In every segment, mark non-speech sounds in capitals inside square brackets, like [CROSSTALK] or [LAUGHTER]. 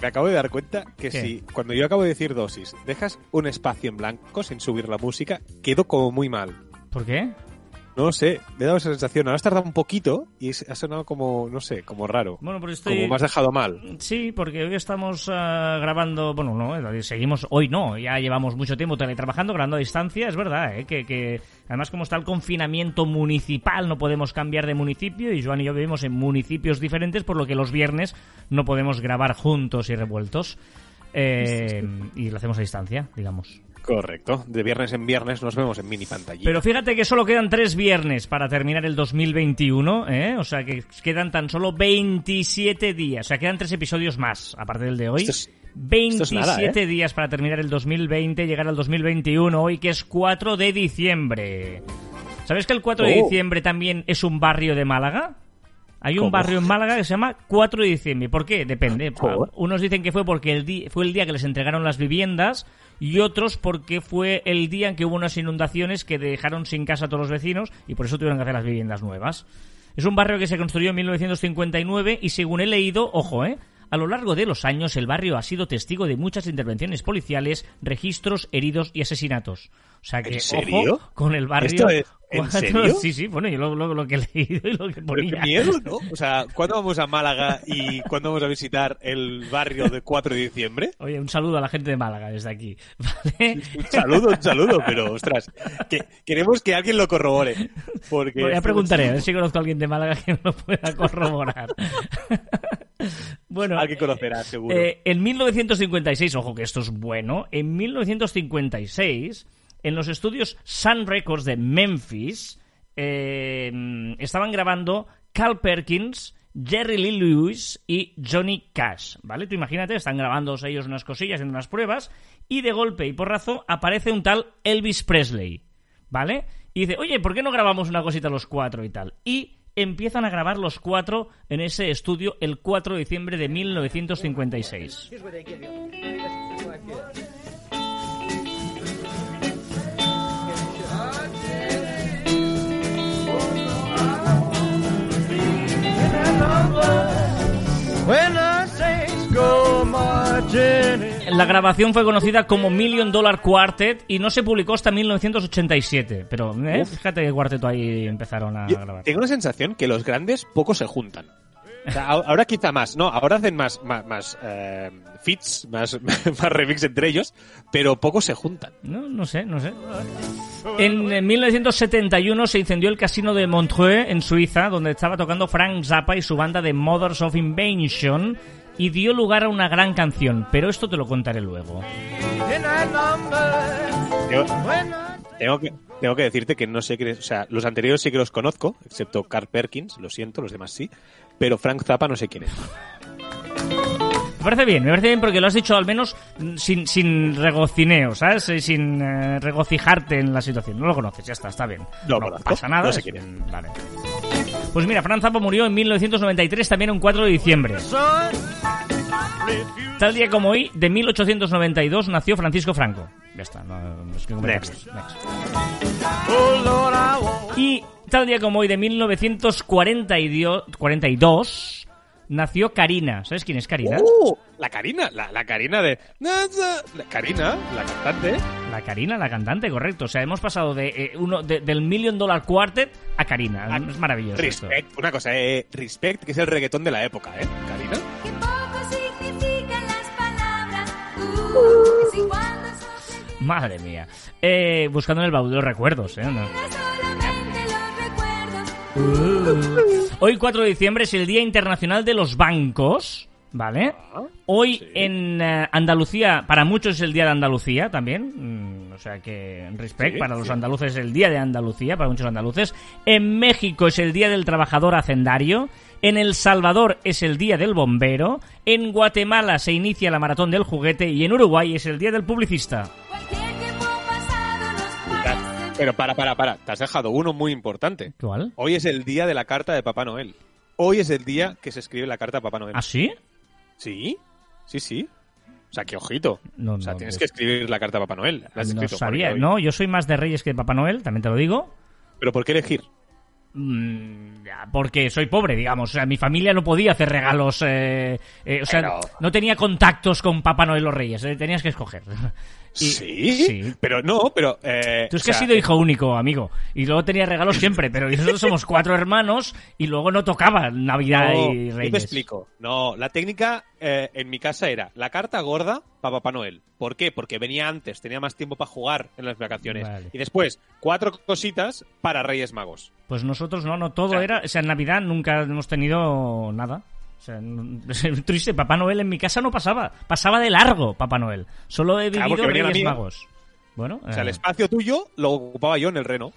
Me acabo de dar cuenta que ¿Qué? si cuando yo acabo de decir dosis dejas un espacio en blanco sin subir la música, quedo como muy mal. ¿Por qué? No sé, me he dado esa sensación. Ahora has tardado un poquito y ha sonado como, no sé, como raro. Bueno, pues estoy... Como me has dejado mal. Sí, porque hoy estamos ah, grabando, bueno, no, eh, seguimos, hoy no, ya llevamos mucho tiempo teletrabajando, grabando a distancia, es verdad, eh, que, que además como está el confinamiento municipal no podemos cambiar de municipio y Joan y yo vivimos en municipios diferentes, por lo que los viernes no podemos grabar juntos y revueltos. Eh, y lo hacemos a distancia, digamos. Correcto. De viernes en viernes nos vemos en mini pantalla. Pero fíjate que solo quedan tres viernes para terminar el 2021, ¿eh? O sea que quedan tan solo 27 días. O sea, quedan tres episodios más, aparte del de hoy. Es- 27 esto es nada, ¿eh? días para terminar el 2020, llegar al 2021, hoy que es 4 de diciembre. ¿Sabes que el 4 de Oh. diciembre también es un barrio de Málaga? Hay un ¿Cómo? barrio en Málaga que se llama 4 de diciembre. ¿Por qué? Depende. ¿Por? Unos dicen que fue porque el fue el día que les entregaron las viviendas y otros porque fue el día en que hubo unas inundaciones que dejaron sin casa a todos los vecinos y por eso tuvieron que hacer las viviendas nuevas. Es un barrio que se construyó en 1959 y según he leído, ojo, ¿eh? A lo largo de los años el barrio ha sido testigo de muchas intervenciones policiales, registros, heridos y asesinatos. O sea que, ¿En serio? ojo, con el barrio... ¿Esto es- en serio? [LAUGHS] Sí, sí, bueno, yo lo, lo- lo que he leído y lo que Pero ponía. qué miedo, ¿no? O sea, ¿cuándo vamos a Málaga y cuándo vamos a visitar el barrio de 4 de diciembre? Oye, un saludo a la gente de Málaga desde aquí, [LAUGHS] ¿vale? Un saludo, un saludo, pero ostras, que queremos que alguien lo corrobore. Porque Voy a preguntaré, a ver si conozco a alguien de Málaga que me lo pueda corroborar. [LAUGHS] bueno, Alguien conocerá, seguro. eh, en 1956, ojo que esto es bueno, en 1956, en los estudios Sun Records de Memphis, eh, estaban grabando Carl Perkins, Jerry Lee Lewis y Johnny Cash, ¿vale? Tú imagínate, están grabando ellos unas cosillas en unas pruebas y de golpe y porrazo aparece un tal Elvis Presley, ¿vale? Y dice, oye, ¿por qué no grabamos una cosita los cuatro y tal? Y empiezan a grabar los cuatro en ese estudio el 4 de diciembre de 1956. When the saints go marching La grabación fue conocida como Million Dollar Quartet y no se publicó hasta 1987. Pero ¿eh? fíjate qué cuarteto ahí empezaron a Yo grabar. tengo la sensación que los grandes poco se juntan. O sea, a- ahora quizá más, no, ahora hacen más, más, más eh, fits, más, [LAUGHS] más remix entre ellos, pero poco se juntan. No, no sé, no sé. En, eh, 1971 se incendió el casino de Montreux en Suiza, donde estaba tocando Frank Zappa y su banda de Mothers of Invention, y dio lugar a una gran canción, pero esto te lo contaré luego. Yo tengo que, tengo que decirte que no sé qué, o sea, los anteriores sí que los conozco, excepto Carl Perkins, lo siento, los demás sí, pero Frank Zappa no sé quién es. Me parece bien, me parece bien porque lo has dicho al menos sin, sin regocineo, ¿sabes? Eh, Sin eh, regocijarte en la situación. No lo conoces, ya está, está bien. No pasa nada. no sé es- quién es. Vale. Pues mira, Frank Zappa murió en 1993, también un 4 de diciembre. Tal día como hoy, de 1892, nació Francisco Franco. Ya está, no, es que Next. Next. Y tal día como hoy, de 1942, nació Karina. ¿Sabes quién es Karina? ¡Uh! La Karina, la, la Karina de... La Karina, la cantante. La Karina, la cantante, correcto. O sea, hemos pasado de, eh, uno, de- del Million Dollar Quartet a Karina. A- es maravilloso. esto. Respect, una cosa, eh, Respect, que es el reggaetón de la época, ¿eh? Karina. Que poco significan las palabras. Uh, son de Madre mía. Eh, buscando en el baúl de los recuerdos, ¿eh? No. vida solamente los recuerdos. Hoy, 4 de diciembre, es el Día Internacional de los Bancos. ¿Vale? Hoy en eh, Andalucía, para muchos es el Día de Andalucía también. mm, o sea que, respect, Sí, para los sí. andaluces es el Día de Andalucía, para muchos andaluces. En México es el Día del Trabajador Hacendario. En El Salvador es el Día del Bombero. En Guatemala se inicia la Maratón del Juguete. Y en Uruguay es el Día del Publicista. Pero para, para, para. Te has dejado uno muy importante. ¿Cuál? Hoy es el día de la carta de Papá Noel. Hoy es el día que se escribe la carta a Papá Noel. ¿Ah, sí? ¿Sí? Sí, sí. O sea, que ojito. No, o sea, no, tienes no. que escribir la carta a Papá Noel. La has No escrito, sabía. No, yo soy más de Reyes que de Papá Noel, también te lo digo. Pero ¿por qué elegir? Mm, porque soy pobre, digamos. O sea, mi familia no podía hacer regalos. eh, eh, o sea, Pero- no tenía contactos con Papá Noel o Reyes. eh, tenías que escoger. Y- ¿Sí? sí. Pero no, pero... eh, Tú es que has sido hijo único, amigo. Y luego tenía regalos siempre, pero nosotros somos cuatro hermanos y luego no tocaba Navidad No, y yo Reyes. te explico. No, la técnica eh, en mi casa era la carta gorda para Papá Noel. ¿Por qué? Porque venía antes, tenía más tiempo para jugar en las vacaciones. Vale. Y después, cuatro cositas para Reyes Magos. Pues nosotros no, no, todo O sea, era. O sea, en Navidad nunca hemos tenido nada. O sea, [LAUGHS] triste. Papá Noel en mi casa no pasaba. Pasaba de largo, Papá Noel. Solo he Claro, vivido la Reyes. Magos. Bueno, O sea, el eh, espacio tuyo lo ocupaba yo en el reno.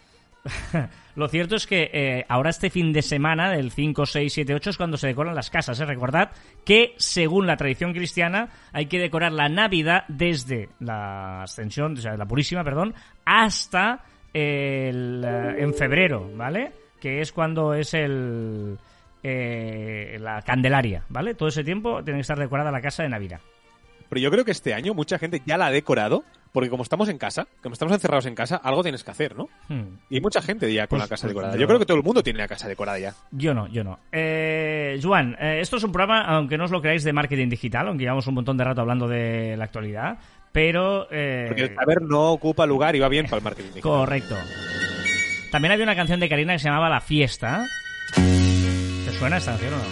[LAUGHS] lo cierto es que eh, ahora este fin de semana, del 5, 6, 7, 8, es cuando se decoran las casas. ¿eh? Recordad que, según la tradición cristiana, hay que decorar la Navidad desde la ascensión, o sea, la Purísima, perdón, hasta el, en febrero, ¿vale? Que es cuando es el eh, la Candelaria, ¿vale? Todo ese tiempo tiene que estar decorada la casa de Navidad. Pero yo creo que este año mucha gente ya la ha decorado, porque como estamos en casa, como estamos encerrados en casa, algo tienes que hacer, ¿no? Hmm. Y hay mucha gente ya con Pues- la casa pues decorada. yo- creo que todo el mundo tiene la casa decorada ya. Yo no, yo no. Eh, Joan, eh, esto es un programa, aunque no os lo creáis, de marketing digital, aunque llevamos un montón de rato hablando de la actualidad, pero... eh, Porque el saber no ocupa lugar y va bien para el marketing. digital. correcto. También había una canción de Karina que se llamaba La Fiesta. ¿Te suena esta canción o no?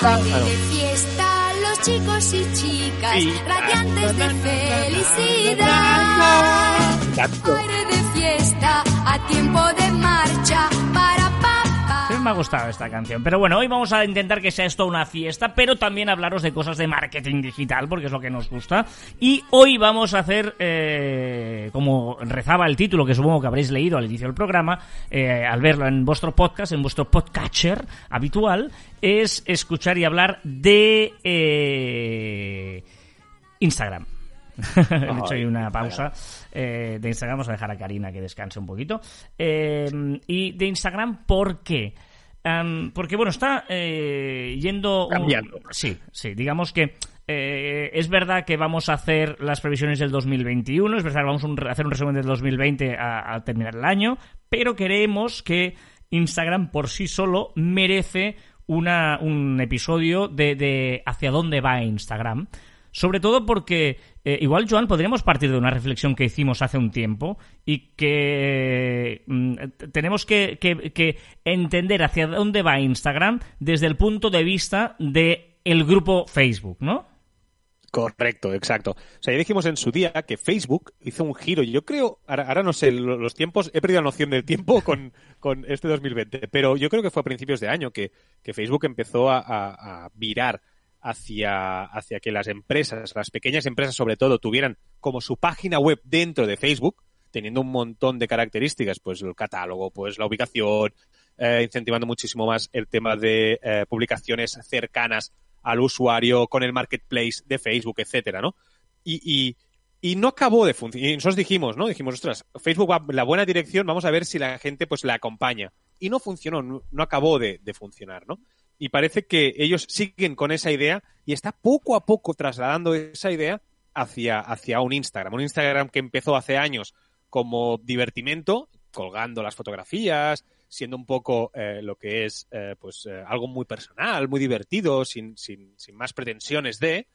Ah, no. de fiesta los chicos y chicas, Sí. radiantes de felicidad. Aire de fiesta, a tiempo de marcha, para me ha gustado esta canción. Pero bueno, hoy vamos a intentar que sea esto una fiesta, pero también hablaros de cosas de marketing digital, porque es lo que nos gusta. Y hoy vamos a hacer, eh, como rezaba el título, que supongo que habréis leído al inicio del programa, eh, al verlo en vuestro podcast, en vuestro podcatcher habitual, es escuchar y hablar de eh, Instagram. [LAUGHS] He hecho ahí una pausa eh, de Instagram. Vamos a dejar a Karina que descanse un poquito. Eh, y de Instagram, ¿por qué? Am, porque, bueno, está eh, yendo... un- Cambiando. sí, sí. Digamos que eh, es verdad que vamos a hacer las previsiones del 2021, es verdad que vamos a un- hacer un resumen del 2020 a- al terminar el año, pero queremos que Instagram por sí solo merece una, un episodio de, de hacia dónde va Instagram. Sobre todo porque, eh, igual, Joan, podríamos partir de una reflexión que hicimos hace un tiempo y que mm, tenemos que, que- que entender hacia dónde va Instagram desde el punto de vista de el grupo Facebook, ¿no? Correcto, exacto. O sea, ya dijimos en su día que Facebook hizo un giro. Yo creo, ahora, ahora no sé lo- los tiempos, he perdido la noción del tiempo con, con este 2020, pero yo creo que fue a principios de año que, que Facebook empezó a, a- a virar hacia, hacia que las empresas, las pequeñas empresas sobre todo, tuvieran como su página web dentro de Facebook, teniendo un montón de características, pues el catálogo, pues la ubicación, eh, incentivando muchísimo más el tema de eh, publicaciones cercanas al usuario con el marketplace de Facebook, etcétera, ¿no? Y, y, y no acabó de funcionar. Y nosotros dijimos, ¿no? Dijimos, ostras, Facebook va la buena dirección, vamos a ver si la gente pues la acompaña. Y no funcionó, no, no acabó de, de funcionar, ¿no? Y parece que ellos siguen con esa idea y está poco a poco trasladando esa idea hacia, hacia un Instagram. Un Instagram que empezó hace años como divertimento, colgando las fotografías, siendo un poco eh, lo que es eh, pues eh, algo muy personal, muy divertido, sin, sin, sin más pretensiones de,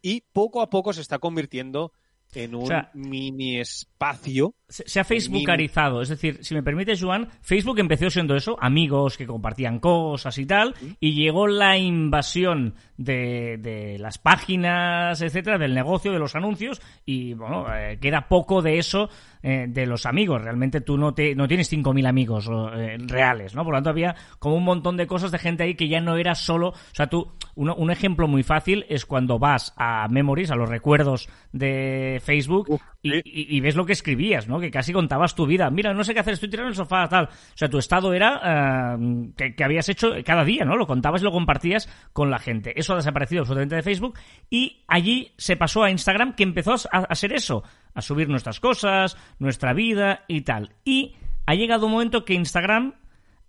y poco a poco se está convirtiendo en un sea, mini espacio. Se, se ha facebookarizado, es decir, si me permites, Joan, Facebook empezó siendo eso, amigos que compartían cosas y tal, y llegó la invasión de, de las páginas, etcétera, del negocio, de los anuncios, y bueno, eh, queda poco de eso eh, de los amigos. Realmente tú no, te, no tienes 5.000 amigos eh, reales, ¿no? Por lo tanto, había como un montón de cosas de gente ahí que ya no era solo. O sea, tú, uno- un ejemplo muy fácil es cuando vas a Memories, a los recuerdos de Facebook, Uf, y, sí. y- y ves lo que escribías, ¿no? Que casi contabas tu vida. Mira, no sé qué hacer, estoy tirado en el sofá, tal. O sea, tu estado era eh, que, que habías hecho cada día, ¿no? Lo contabas y lo compartías con la gente. Eso ha desaparecido absolutamente de Facebook y allí se pasó a Instagram que empezó a, a ser eso. A subir nuestras cosas, nuestra vida y tal. Y ha llegado un momento que Instagram,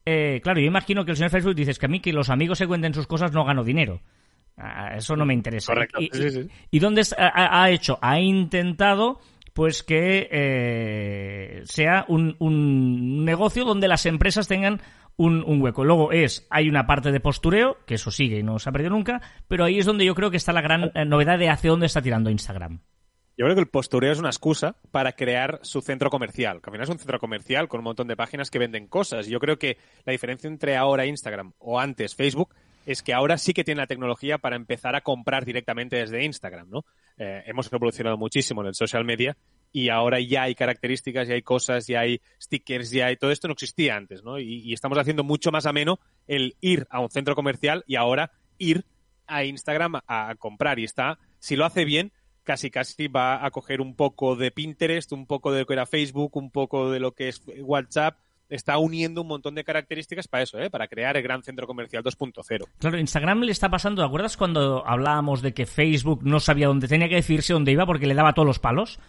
eh, claro, yo imagino que el señor Facebook dice "Es que a mí que los amigos se cuenten sus cosas no gano dinero. Ah, Eso no me interesa. Correcto, Y, sí, sí, sí. ¿Y dónde es- ha, ha- ha hecho? Ha intentado pues que eh, sea un, un negocio donde las empresas tengan un, un hueco. Luego es, hay una parte de postureo, que eso sigue y no se ha perdido nunca, pero ahí es donde yo creo que está la gran eh, novedad de hacia dónde está tirando Instagram. Yo creo que el postureo es una excusa para crear su centro comercial. Al final es un centro comercial con un montón de páginas que venden cosas. Yo creo que la diferencia entre ahora Instagram o antes Facebook es que ahora sí que tiene la tecnología para empezar a comprar directamente desde Instagram, ¿no? Eh, hemos evolucionado muchísimo en el social media y ahora ya hay características, ya hay cosas, ya hay stickers, ya hay todo esto no existía antes, ¿no? Y, estamos haciendo mucho más ameno el ir a un centro comercial y ahora ir a Instagram a comprar y está, si lo hace bien, casi casi va a coger un poco de Pinterest, un poco de lo que era Facebook, un poco de lo que es WhatsApp, está uniendo un montón de características para eso, ¿eh? para crear el gran centro comercial 2.0. Claro, Instagram le está pasando, ¿te acuerdas cuando hablábamos de que Facebook no sabía dónde tenía que decirse dónde iba porque le daba todos los palos?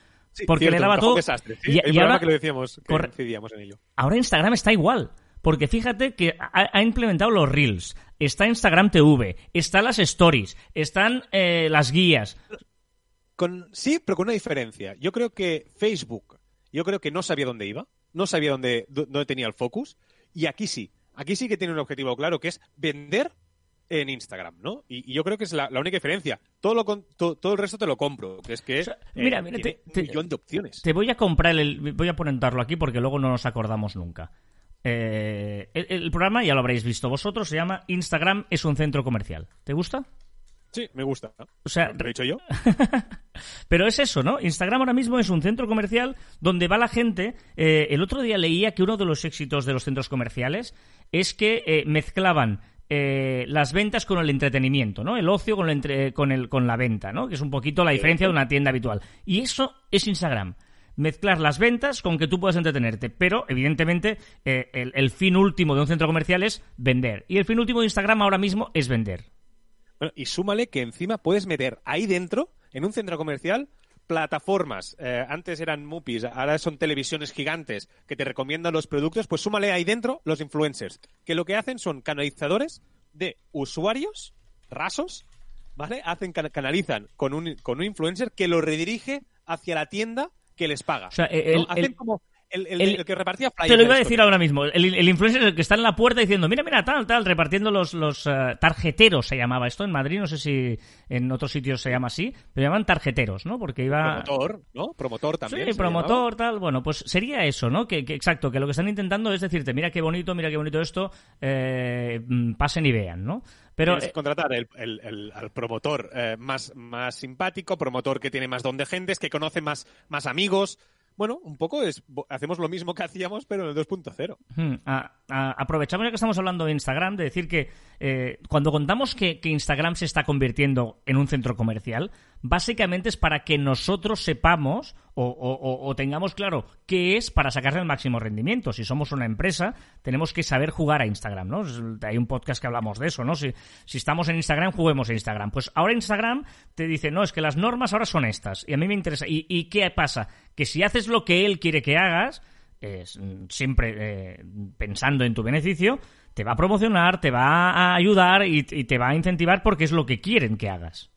porque Cierto, le daba un todo. desastre, ¿sí? Y- ahora- que lo decíamos, que Corre- en ello. Ahora Instagram está igual. Porque fíjate que ha, ha implementado los Reels, está Instagram TV, están las stories, están eh, las guías. Con, sí, pero con una diferencia. Yo creo que Facebook, yo creo que no sabía dónde iba, no sabía dónde, dó- dónde tenía el focus, y aquí sí. Aquí sí que tiene un objetivo claro, que es vender en Instagram, ¿no? Y, y yo creo que es la, la única diferencia. Todo, lo to- todo el resto te lo compro, que es que O sea, mira, mira, tiene te- un millón de opciones. Te voy a comprar el. Voy a ponerlo aquí porque luego no nos acordamos nunca. Eh, el, el programa, ya lo habréis visto vosotros, se llama Instagram es un centro comercial. ¿Te gusta? Sí, me gusta. O sea, ¿Lo he dicho yo? [LAUGHS] Pero es eso, ¿no? Instagram ahora mismo es un centro comercial donde va la gente. eh, el otro día leía que uno de los éxitos de los centros comerciales es que eh, mezclaban eh, las ventas con el entretenimiento, ¿no? El ocio con, el entre- con, el, con la venta, ¿no? Que es un poquito la diferencia de una tienda habitual. Y eso es Instagram. Mezclar las ventas con que tú puedas entretenerte. Pero, evidentemente, eh, el, el fin último de un centro comercial es vender. Y el fin último de Instagram ahora mismo es vender. Bueno, y súmale que encima puedes meter ahí dentro, en un centro comercial, plataformas. Eh, antes eran MUPIs, ahora son televisiones gigantes que te recomiendan los productos. Pues súmale ahí dentro los influencers, que lo que hacen son canalizadores de usuarios rasos, ¿vale? Hacen, can- canalizan con un, con un influencer que lo redirige hacia la tienda que les paga. O sea, ¿no? el- Hacen el- como el, el- el- el que repartía flyers. Te lo iba a de decir ahora mismo. El, influencer es el que está en la puerta diciendo, mira, mira, tal, tal, repartiendo los, los eh, tarjeteros, se llamaba esto en Madrid, no sé si en otros sitios se llama así, pero llaman tarjeteros, ¿no? Porque iba... Promotor, ¿no? Promotor también. Sí, llamaba. promotor, tal. Bueno, pues sería eso, ¿no? Que, que- exacto, que lo que están intentando es decirte, mira qué bonito, mira qué bonito esto, eh, mm, pasen y vean, ¿no? Pero Tienes que eh, contratar el, el- el- al promotor eh, más, más simpático, promotor que tiene más don de gentes, que conoce más, más amigos. Bueno, un poco es hacemos lo mismo que hacíamos, pero en el 2.0. Hmm, aprovechamos ya que estamos hablando de Instagram, de decir que eh, cuando contamos que Instagram se está convirtiendo en un centro comercial, básicamente es para que nosotros sepamos o, tengamos claro qué es para sacarle el máximo rendimiento. Si somos una empresa, tenemos que saber jugar a Instagram, ¿no? Hay un podcast que hablamos de eso, ¿no? Si, estamos en Instagram, juguemos en Instagram. Pues ahora Instagram te dice, no, es que las normas ahora son estas. Y a mí me interesa. ¿Y, qué pasa? Que si haces lo que él quiere que hagas, mm, siempre eh, pensando en tu beneficio, te va a promocionar, te va a ayudar y te va a incentivar porque es lo que quieren que hagas.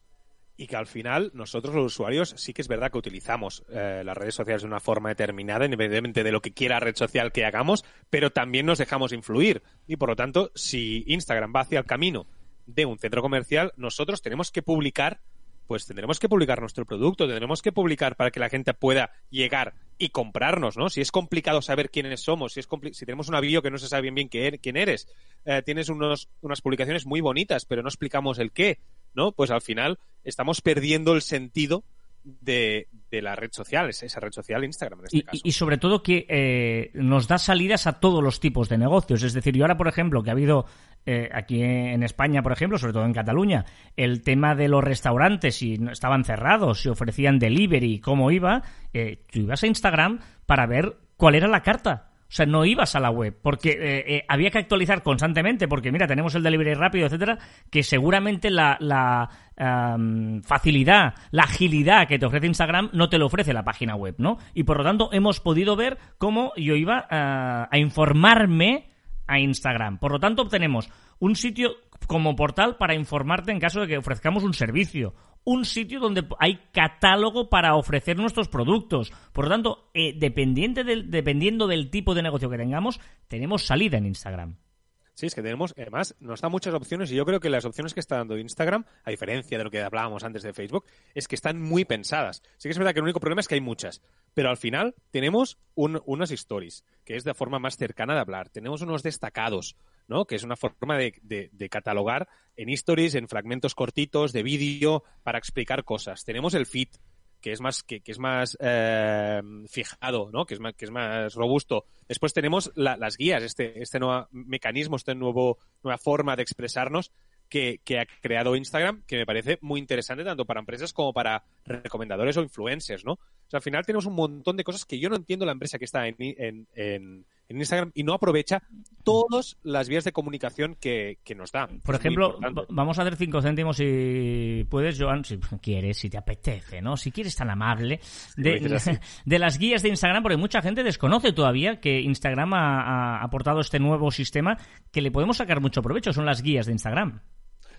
Y que al final nosotros los usuarios sí que es verdad que utilizamos eh, las redes sociales de una forma determinada, independientemente de lo que quiera red social que hagamos, pero también nos dejamos influir. Y por lo tanto, si Instagram va hacia el camino de un centro comercial, nosotros tenemos que publicar, pues tendremos que publicar nuestro producto, tendremos que publicar para que la gente pueda llegar y comprarnos, ¿no? Si es complicado saber quiénes somos, si es si tenemos una bio que no se sabe bien bien er- quién eres, eh, tienes unos, unas publicaciones muy bonitas, pero no explicamos el qué, ¿no? Pues al final estamos perdiendo el sentido de, de la red social, es- esa red social Instagram en este Y, caso. y- sobre todo que eh, nos da salidas a todos los tipos de negocios. Es decir, yo ahora, por ejemplo, que ha habido eh, aquí en España, por ejemplo, sobre todo en Cataluña, el tema de los restaurantes, si no- estaban cerrados, si ofrecían delivery, cómo iba, eh, tú ibas a Instagram para ver cuál era la carta. O sea, no ibas a la web, porque eh, eh, había que actualizar constantemente, porque mira, tenemos el delivery rápido, etcétera, que seguramente la, la am, facilidad, la agilidad que te ofrece Instagram no te lo ofrece la página web, ¿no? Y por lo tanto hemos podido ver cómo yo iba ah, a informarme a Instagram. Por lo tanto, obtenemos un sitio como portal para informarte en caso de que ofrezcamos un servicio. Un sitio donde hay catálogo para ofrecer nuestros productos. Por lo tanto, eh, dependiente dependiendo del tipo de negocio que tengamos, tenemos salida en Instagram. Sí, es que tenemos, además, nos da muchas opciones y yo creo que las opciones que está dando Instagram, a diferencia de lo que hablábamos antes de Facebook, es que están muy pensadas. Sí que es verdad que el único problema es que hay muchas, pero al final tenemos un- unas stories, que es de forma más cercana de hablar. Tenemos unos destacados, ¿no? Que es una forma de, catalogar en stories, en fragmentos cortitos de vídeo para explicar cosas. Tenemos el feed, que es más que, que es más eh, fijado, ¿no? Que es más que es más robusto. Después tenemos la- las guías, este este nuevo mecanismo, esta nuevo nueva forma de expresarnos que, que ha creado Instagram, que me parece muy interesante tanto para empresas como para recomendadores o influencers, ¿no? Al final tenemos un montón de cosas que yo no entiendo la empresa que está en, en- en Instagram y no aprovecha todas las vías de comunicación que, que nos da. Por Es ejemplo, vamos a hacer cinco céntimos si puedes, Joan, si quieres, si te apetece, ¿no? Si quieres tan amable, de, [LAUGHS] de las guías de Instagram, porque mucha gente desconoce todavía que Instagram ha, ha aportado este nuevo sistema que le podemos sacar mucho provecho, son las guías de Instagram.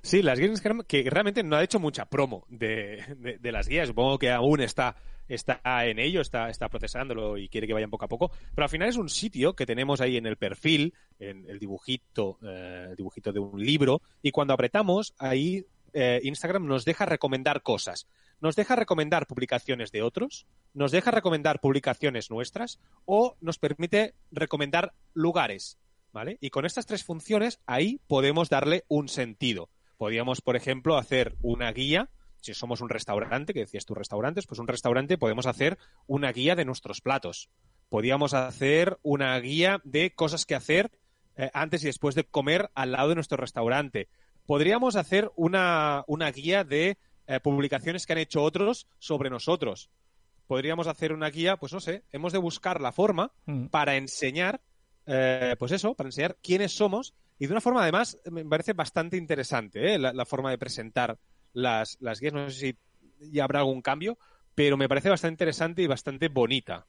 Sí, las guías que realmente no ha hecho mucha promo de, de- las guías. Supongo que aún está, está en ello, está, está procesándolo y quiere que vayan poco a poco. Pero al final es un sitio que tenemos ahí en el perfil, en el dibujito, eh, dibujito de un libro. Y cuando apretamos, ahí eh, Instagram nos deja recomendar cosas. Nos deja recomendar publicaciones de otros, nos deja recomendar publicaciones nuestras o nos permite recomendar lugares. ¿Vale? Y con estas tres funciones, ahí podemos darle un sentido. Podríamos, por ejemplo, hacer una guía. Si somos un restaurante, que decías tú restaurantes, pues un restaurante podemos hacer una guía de nuestros platos. Podríamos hacer una guía de cosas que hacer eh, antes y después de comer al lado de nuestro restaurante. Podríamos hacer una, una guía de eh, publicaciones que han hecho otros sobre nosotros. Podríamos hacer una guía, pues no sé, hemos de buscar la forma Mm. para enseñar, eh, pues eso, para enseñar quiénes somos y de una forma además me parece bastante interesante ¿eh? la, la forma de presentar las, las guías. No sé si ya habrá algún cambio, pero me parece bastante interesante y bastante bonita,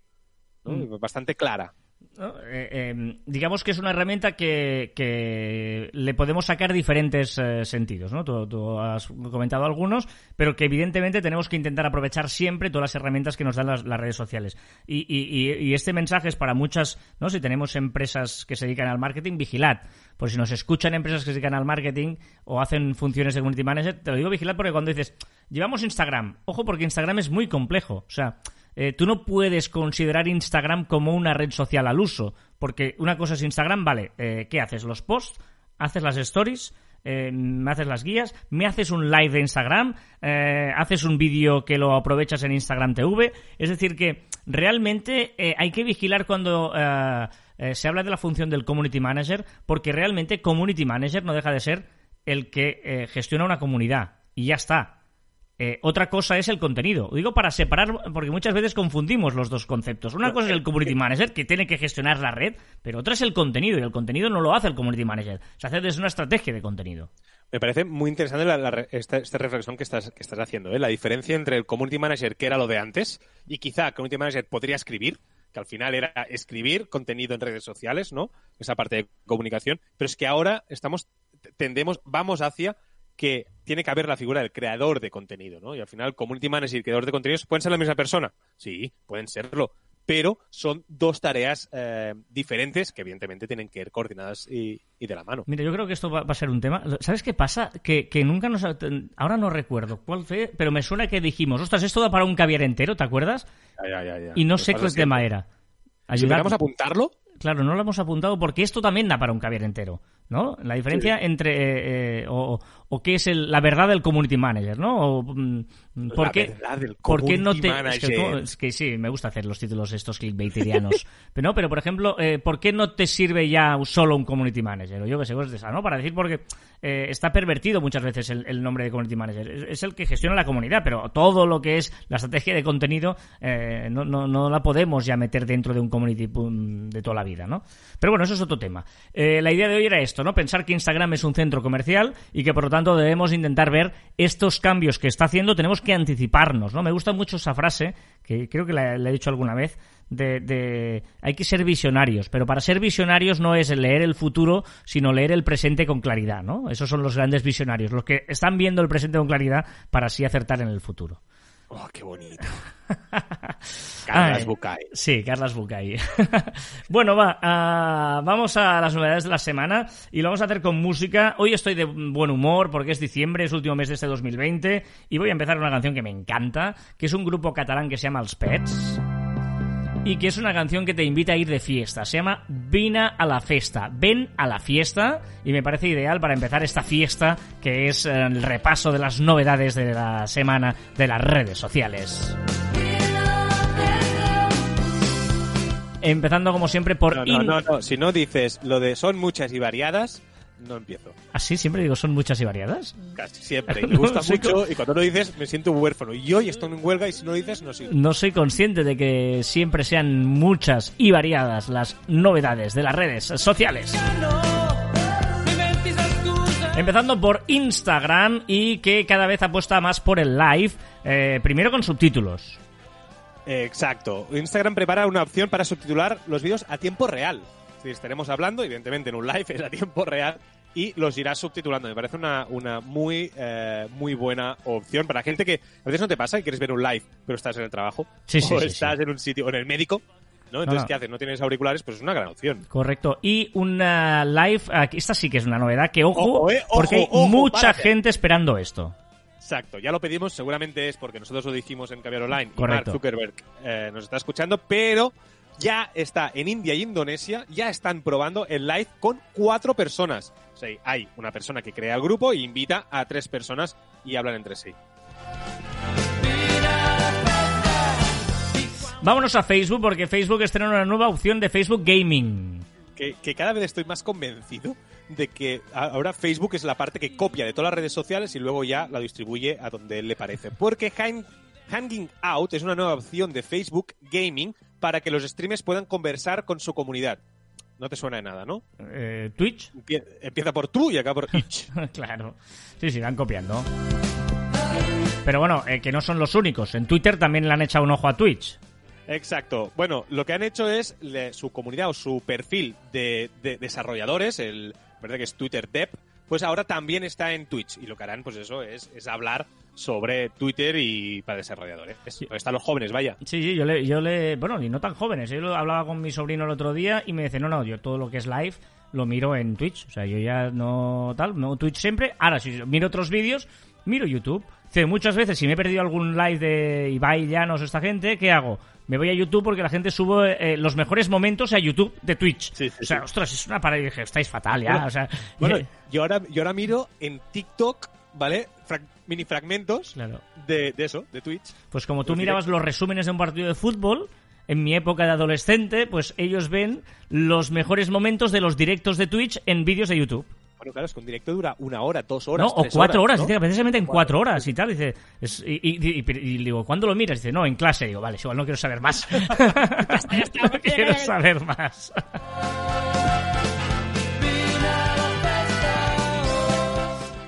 ¿no? Mm. bastante clara. Eh, eh, digamos que es una herramienta que, que le podemos sacar diferentes eh, sentidos, ¿no? Tú, has comentado algunos, pero que evidentemente tenemos que intentar aprovechar siempre todas las herramientas que nos dan las, redes sociales. Y, y- y- este mensaje es para muchas, ¿no? Si tenemos empresas que se dedican al marketing, vigilad. Por si nos escuchan empresas que se dedican al marketing o hacen funciones de community manager, te lo digo vigilad porque cuando dices, llevamos Instagram, ojo porque Instagram es muy complejo. O sea, eh, tú no puedes considerar Instagram como una red social al uso, porque una cosa es Instagram, vale, eh, ¿qué haces? Los posts, haces las stories, eh, me haces las guías, me haces un live de Instagram, eh, haces un vídeo que lo aprovechas en Instagram TV, es decir que realmente hay que vigilar cuando se habla de la función del community manager, porque realmente community manager no deja de ser el que gestiona una comunidad y ya está. Eh, otra cosa es el contenido. Digo para separar, porque muchas veces confundimos los dos conceptos. Una cosa es el community manager, que tiene que gestionar la red, pero otra es el contenido, y el contenido no lo hace el community manager. Se hace desde una estrategia de contenido. Me parece muy interesante la- esta, esta reflexión que estás, que estás haciendo, ¿eh? la diferencia entre el community manager, que era lo de antes, y quizá el community manager podría escribir, que al final era escribir contenido en redes sociales, ¿no? Esa parte de comunicación, pero es que ahora estamos, tendemos, vamos hacia que tiene que haber la figura del creador de contenido, ¿no? Y al final, community manager y creador de contenidos pueden ser la misma persona. Sí, pueden serlo. Pero son dos tareas eh, diferentes que evidentemente tienen que ir coordinadas y, y de la mano. Mira, yo creo que esto va, va a ser un tema. ¿Sabes qué pasa? Que, que nunca nos. Ahora no recuerdo cuál fue, pero me suena que dijimos, ostras, esto da para un caviar entero, ¿te acuerdas? Ya, ya, ya, ya. Y no sé qué tema era. Si a apuntarlo, Claro, no lo hemos apuntado porque esto también da para un caviar entero. ¿no? La diferencia entre eh, eh, o, o qué es el- la verdad del community manager, ¿no? O, mm, ¿por, La qué, verdad del por qué no community te es que, manager. es que sí, me gusta hacer los títulos estos clickbaiterianos. [LAUGHS] pero no, pero por ejemplo, eh, ¿por qué no te sirve ya solo un community manager? O yo que sé, cosas de esa, ¿no? Para decir porque eh, está pervertido muchas veces el, el nombre de community manager. Es, es el que gestiona la comunidad, pero todo lo que es la estrategia de contenido eh, no, no, no la podemos ya meter dentro de un community de toda la vida, ¿no? Pero bueno, eso es otro tema. La idea de hoy era esto, ¿no? Pensar que Instagram es un centro comercial y que por lo tanto debemos intentar ver estos cambios que está haciendo, tenemos que anticiparnos, ¿no? Me gusta mucho esa frase, que creo que la, la he dicho alguna vez, de, de hay que ser visionarios, pero para ser visionarios no es leer el futuro, sino leer el presente con claridad, ¿no? Esos son los grandes visionarios, los que están viendo el presente con claridad para así acertar en el futuro. Oh, qué bonito. [LAUGHS] Carlas Bucay. Sí, Carlas Bucay. [LAUGHS] bueno, va, ah, vamos a las novedades de la semana y lo vamos a hacer con música. Hoy estoy de buen humor porque es diciembre, es último mes de este 2020 y voy a empezar una canción que me encanta, que es un grupo catalán que se llama Els Pets y que es una canción que te invita a ir de fiesta. Se llama Vina a la Festa. Ven a la fiesta y me parece ideal para empezar esta fiesta que es eh, el repaso de las novedades de la semana de las redes sociales. Empezando como siempre por No, no, no, no. Si no dices lo de son muchas y variadas, no empiezo. Así siempre digo, son muchas y variadas. Casi siempre. [LAUGHS] Y me gusta mucho y cuando lo dices me siento huérfano. Y hoy estoy en huelga y si no lo dices no sigo. No soy consciente de que siempre sean muchas y variadas las novedades de las redes sociales. Empezando por Instagram y que cada vez apuesta más por el live, eh, primero con subtítulos. Exacto. Instagram prepara una opción para subtitular los vídeos a tiempo real. Es decir, estaremos hablando, evidentemente en un live [LAUGHS] es a tiempo real y los irás subtitulando. Me parece una, una muy, eh, muy buena opción para gente que a veces no te pasa y quieres ver un live, pero estás en el trabajo. Sí, sí, o sí, estás en un sitio, o en el médico. ¿no? Entonces, no. ¿qué haces? No tienes auriculares, pues es una gran opción. Correcto. Y una live, esta sí que es una novedad, que ojo, Ojo, eh, ojo, porque hay ojo, mucha párate. gente esperando esto. Exacto, ya lo pedimos, seguramente es porque nosotros lo dijimos en Caviar Online y Correcto. Mark Zuckerberg eh, nos está escuchando, pero ya está en India y Indonesia, ya están probando el live con cuatro personas. O sea, hay una persona que crea el grupo e invita a tres personas y hablan entre sí. Vámonos a Facebook porque Facebook estrena una nueva opción de Facebook Gaming. Que, que cada vez estoy más convencido de que ahora Facebook es la parte que copia de todas las redes sociales y luego ya la distribuye a donde le parece. Porque Hang- Hanging Out es una nueva opción de Facebook Gaming para que los streamers puedan conversar con su comunidad. No te suena de nada, ¿no? Eh, Twitch. Empie- Empieza por tú y acaba por itch. [LAUGHS] claro. Sí, sí, van copiando. Pero bueno, eh, que no son los únicos. En Twitter también le han echado un ojo a Twitch. Exacto. Bueno, lo que han hecho es le- su comunidad o su perfil de, de desarrolladores, el verdad que es Twitter Dev, pues ahora también está en Twitch. Y lo que harán, pues eso, es, es hablar sobre Twitter y para desarrolladores. Están los jóvenes, vaya. Sí, sí, yo le, yo le... Bueno, y no tan jóvenes. Yo lo hablaba con mi sobrino el otro día y me dice, no, no, yo todo lo que es live lo miro en Twitch. O sea, yo ya no tal, no Twitch siempre. Ahora, si miro otros vídeos, miro YouTube. Dice, muchas veces, si me he perdido algún live de Ibai Llanos o esta gente, ¿qué hago? Me voy a YouTube porque la gente sube eh, los mejores momentos a YouTube de Twitch. Sí, sí, o sea, sí. ostras, es una parada y dije, estáis fatal ya. Bueno, o sea, Bueno, yo ahora, yo ahora miro en TikTok, ¿vale? Mini fragmentos claro. de, de eso, de Twitch. Pues como tú Los mirabas los resúmenes de un partido de fútbol, en mi época de adolescente, pues ellos ven los mejores momentos de los directos de Twitch en vídeos de YouTube. Claro, es que un directo dura una hora, dos horas. ¿No? O cuatro horas, ¿no? dice, precisamente en cuatro horas y tal. Dice, es- y, y- y- y digo, ¿cuándo lo miras? Dice, no, en clase. Digo, vale, igual no quiero saber más. no [LAUGHS] [LAUGHS] quiero saber más.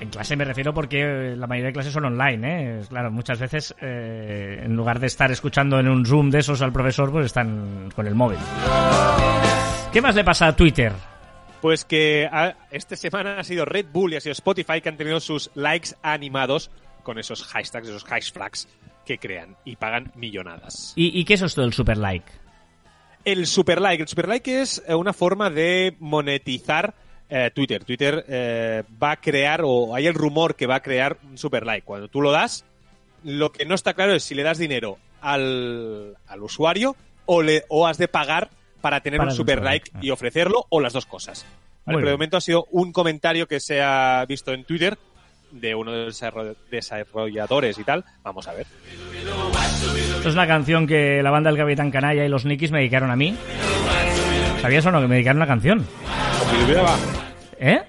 En clase me refiero porque eh, la mayoría de clases son online, ¿eh? Claro, muchas veces eh, en lugar de estar escuchando en un Zoom de esos al profesor, pues están con el móvil. ¿Qué más le pasa a Twitter? Pues que ha- esta semana ha sido Red Bull y ha sido Spotify que han tenido sus likes animados con esos hashtags, esos hashtags que crean y pagan millonadas. ¿Y, y qué es esto del super like? El super like, el super like es eh, una forma de monetizar eh, Twitter. Twitter eh, va a crear o hay el rumor que va a crear un super like. Cuando tú lo das, lo que no está claro es si le das dinero al, al usuario o le o has de pagar para tener Para un el super like ah. y ofrecerlo o las dos cosas. Pero de momento ha sido un comentario que se ha visto en Twitter de uno de los desarroll- desarrolladores y tal. Vamos a ver. Esto es una canción que la banda del Capitán Canalla y los Nikis me dedicaron a mí. ¿Sabías o no que me dedicaron una canción? ¿Eh?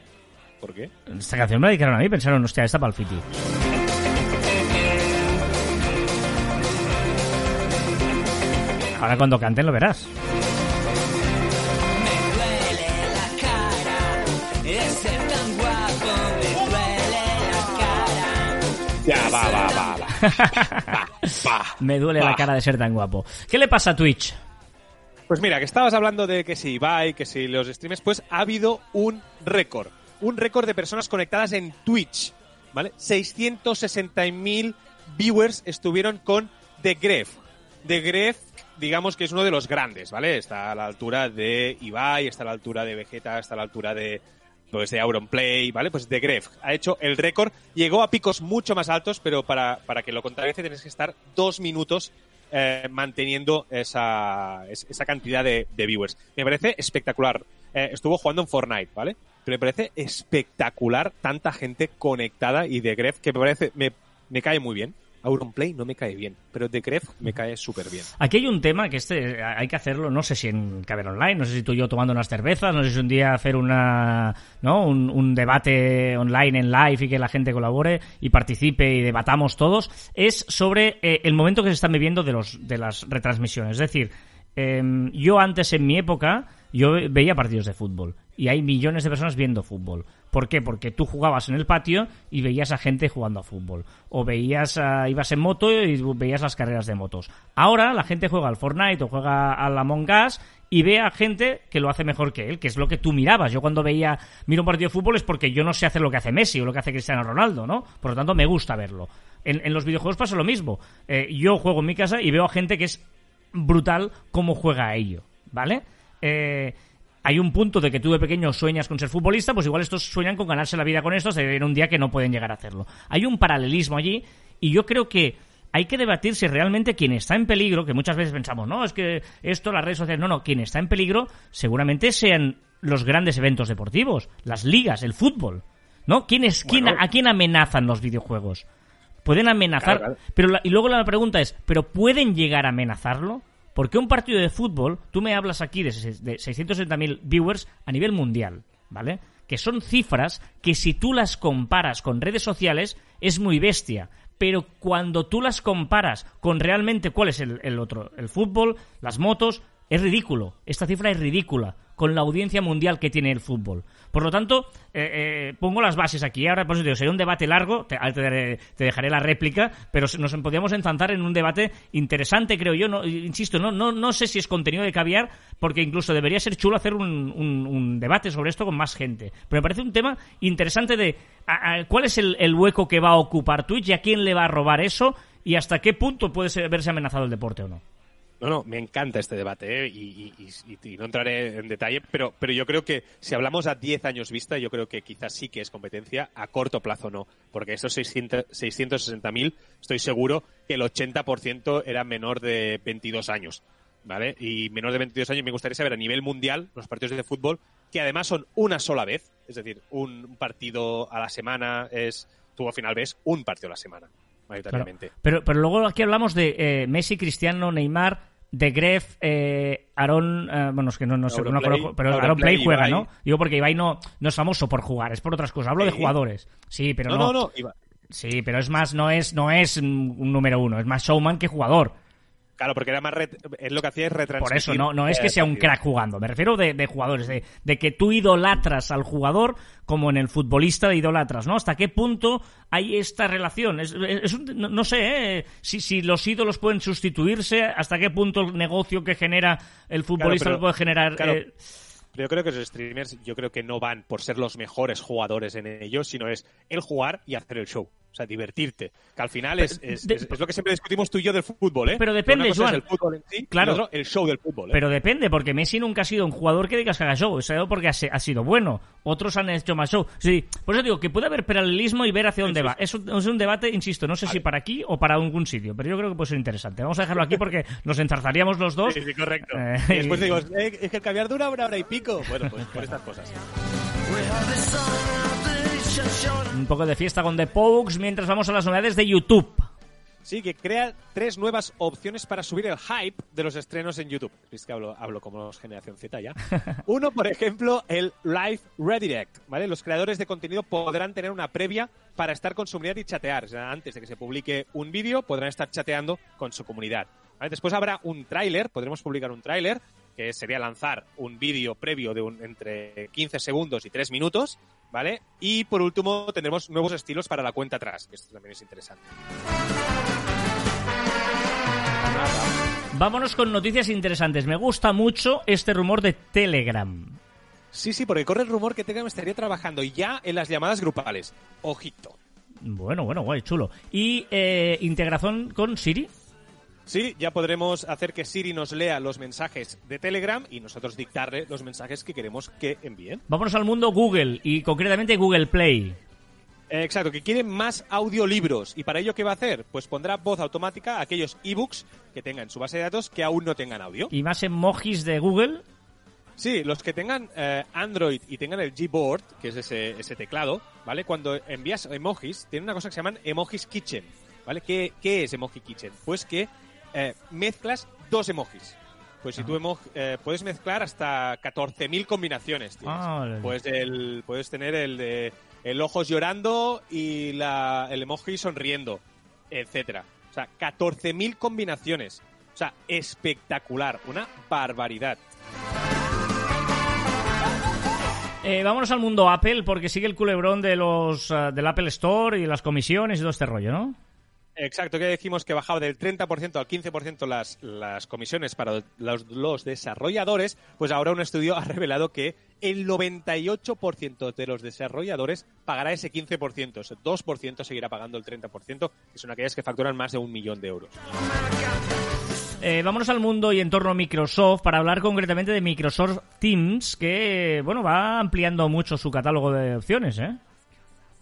¿Por qué? Esta canción me la dedicaron a mí, pensaron, hostia, esta para el Fiti. Ahora cuando canten lo verás. [LAUGHS] Me duele la cara de ser tan guapo. ¿Qué le pasa a Twitch? Pues mira, que estabas hablando de que si Ibai, que si los streamers, pues ha habido un récord. Un récord de personas conectadas en Twitch. ¿Vale? 660.000 viewers estuvieron con The Gref. The Gref, digamos que es uno de los grandes, ¿vale? Está a la altura de Ibai, está a la altura de Vegeta, está a la altura de pues de Auronplay, ¿vale? Pues The Gref ha hecho el récord, llegó a picos mucho más altos, pero para, para que lo contabilice tienes que estar dos minutos eh, manteniendo esa, es- esa cantidad de, de viewers. Me parece espectacular. Eh, estuvo jugando en Fortnite, ¿vale? Pero me parece espectacular tanta gente conectada y de Gref que me parece, me, me cae muy bien. Auronplay no me cae bien, pero de Gref me cae súper bien. Aquí hay un tema que este hay que hacerlo, no sé si en Caber Online, no sé si tú y yo tomando unas cervezas, no sé si un día hacer una, ¿no? un, debate online en live y que la gente colabore y participe y debatamos todos, es sobre eh, el momento que se están viviendo de, los, de las retransmisiones. Es decir, em, yo antes en mi época, yo veía partidos de fútbol y hay millones de personas viendo fútbol. ¿Por qué? Porque tú jugabas en el patio y veías a gente jugando a fútbol. O veías, a- ibas en moto y veías las carreras de motos. Ahora la gente juega al Fortnite o juega al Among Us y ve a gente que lo hace mejor que él, que es lo que tú mirabas. Yo cuando veía, miro un partido de fútbol es porque yo no sé hacer lo que hace Messi o lo que hace Cristiano Ronaldo, ¿no? Por lo tanto, me gusta verlo. En, en los videojuegos pasa lo mismo. Eh, yo juego en mi casa y veo a gente que es brutal cómo juega a ello, ¿vale? Eh, hay un punto de que tú de pequeño sueñas con ser futbolista, pues igual estos sueñan con ganarse la vida con esto, se ven un día que no pueden llegar a hacerlo. Hay un paralelismo allí y yo creo que hay que debatir si realmente quien está en peligro, que muchas veces pensamos, no, es que esto, las redes sociales, no, no, quien está en peligro seguramente sean los grandes eventos deportivos, las ligas, el fútbol, ¿no? ¿Quién es, quién. ¿A quién amenazan los videojuegos? Pueden amenazar, Claro, claro. pero la- y luego la pregunta es, ¿pero pueden llegar a amenazarlo? Porque un partido de fútbol, tú me hablas aquí de, ses- de 660.000 viewers a nivel mundial, ¿vale? Que son cifras que si tú las comparas con redes sociales es muy bestia. Pero cuando tú las comparas con realmente cuál es el, el otro, el fútbol, las motos, es ridículo. Esta cifra es ridícula con la audiencia mundial que tiene el fútbol. Por lo tanto, eh, eh, pongo las bases aquí. Ahora, por eso digo, sería un debate largo, te, te dejaré la réplica, pero nos podríamos enzanzar en un debate interesante, creo yo. No, insisto, no, sé si es contenido de caviar, porque incluso debería ser chulo hacer un, debate sobre esto con más gente. Pero me parece un tema interesante de a- cuál es el, el hueco que va a ocupar Twitch y a quién le va a robar eso y hasta qué punto puede verse amenazado el deporte o no. No, no, me encanta este debate ¿eh? y, no entraré en detalle, pero, pero yo creo que si hablamos a 10 años vista, yo creo que quizás sí que es competencia, a corto plazo no, porque esos 600 660.000 estoy seguro que el 80% era menor de 22 años, ¿vale? Y menor de 22 años me gustaría saber a nivel mundial los partidos de fútbol, que además son una sola vez, es decir, un partido a la semana es, tú al final ves un partido a la semana, mayoritariamente. Claro. Pero, pero luego aquí hablamos de eh, Messi, Cristiano, Neymar, De Gref, eh, Aaron, eh, bueno, es que no, no sé, no pero Aaron Play juega, Ibai. ¿no? Digo porque Ibai no, no es famoso por jugar, es por otras cosas. Hablo de jugadores. Sí, pero no, no. no, no, Sí, pero es más, no es, no es un número uno, es más showman que jugador. Claro, porque era más ret- es lo que hacía es retransmitir. Por eso, no, no es que sea un crack jugando. Me refiero de, de jugadores, de, de que tú idolatras al jugador como en el futbolista de idolatras, ¿no? ¿Hasta qué punto hay esta relación? Es, es un- no, no sé, ¿eh? si, si los ídolos pueden sustituirse, ¿hasta qué punto el negocio que genera el futbolista pero- lo puede generar? claro. eh, Pero yo creo que los streamers, yo creo que no van por ser los mejores jugadores en ellos, sino es el jugar y hacer el show. O sea, divertirte. Que al final es, es, de- es- es lo que siempre discutimos tú y yo del fútbol, ¿eh? Pero depende, Una cosa Joan. es el fútbol en sí, Claro. y otro, el show del fútbol, ¿eh? Pero depende, porque Messi nunca ha sido un jugador que digas que haga show, ha sido porque ha, sido bueno. Otros han hecho más show. Sí, por eso digo que puede haber paralelismo y ver hacia dónde sí, va. Es un, es un debate, insisto, no sé si para aquí o para algún sitio, pero yo creo que puede ser interesante. Vamos a dejarlo aquí porque nos enzarzaríamos los dos. Sí, sí, correcto. Eh, y después digo, "Eh, es que el caviar dura una hora y pico. Bueno, pues por estas cosas. Un poco de fiesta con The Pogues mientras vamos a las novedades de YouTube. Sí, que crea tres nuevas opciones para subir el hype de los estrenos en YouTube. Es que hablo, hablo como los generación Z ya. [LAUGHS] Uno, por ejemplo, el Live Redirect. ¿vale? Los creadores de contenido podrán tener una previa para estar con su comunidad y chatear. O sea, antes de que se publique un vídeo, podrán estar chateando con su comunidad. ¿vale? Después habrá un tráiler, podremos publicar un tráiler, que sería lanzar un vídeo previo de un, entre 15 segundos y 3 minutos, ¿vale? Y por último tendremos nuevos estilos para la cuenta atrás, que esto también es interesante. Vámonos con noticias interesantes. Me gusta mucho este rumor de Telegram. Sí, sí, porque corre el rumor que Telegram estaría trabajando ya en las llamadas grupales. Ojito. Bueno, bueno, guay, chulo. ¿Y eh, integración con Siri? Sí, ya podremos hacer que Siri nos lea los mensajes de Telegram y nosotros dictarle los mensajes que queremos que envíen. Vámonos al mundo Google y concretamente Google Play. Eh, Exacto, que quieren más audiolibros. ¿Y para ello qué va a hacer? Pues pondrá voz automática a aquellos ebooks que tengan en su base de datos que aún no tengan audio. Y más emojis de Google. Sí, los que tengan eh, Android y tengan el Gboard, que es ese, ese teclado, ¿vale? Cuando envías emojis, tienen una cosa que se llaman emojis kitchen, ¿vale? ¿Qué, qué es emoji kitchen? Pues que eh, mezclas dos emojis. Pues si tú eh, puedes mezclar hasta 14.000 combinaciones. Ah. Pues el, puedes tener el de el ojos llorando y la, el emoji sonriendo, etcétera. O sea, 14.000 combinaciones. O sea, espectacular, una barbaridad. Eh, vámonos al mundo Apple porque sigue el culebrón de los eh, del Apple Store y las comisiones y todo este rollo, ¿no? Exacto, que decimos que bajaba del 30% al 15% las, las comisiones para los, los desarrolladores, pues ahora un estudio ha revelado que el 98% de los desarrolladores pagará ese 15%, ese 2% seguirá pagando el 30%, que son aquellas que facturan más de un millón de euros. Eh, vámonos al mundo y entorno Microsoft para hablar concretamente de Microsoft Teams, que bueno va ampliando mucho su catálogo de opciones, ¿eh?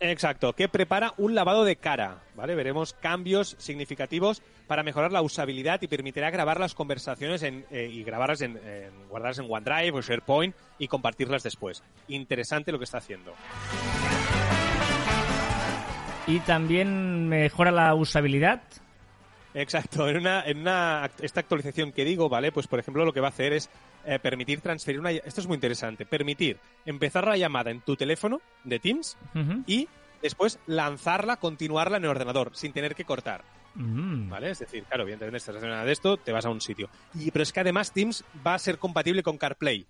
Exacto, que prepara un lavado de cara, ¿vale? Veremos cambios significativos para mejorar la usabilidad y permitirá grabar las conversaciones en, eh, y grabarlas en, en- guardarlas en OneDrive o SharePoint y compartirlas después. Interesante lo que está haciendo. Y también mejora la usabilidad. Exacto, en una, en una act- esta actualización que digo, ¿vale? Pues por ejemplo lo que va a hacer es eh, permitir transferir una esto es muy interesante, permitir empezar la llamada en tu teléfono de Teams y después lanzarla, continuarla en el ordenador sin tener que cortar. Mm. ¿Vale? Es decir, claro, evidentemente estás haciendo nada de esto, te vas a un sitio. Y, pero es que además Teams va a ser compatible con CarPlay.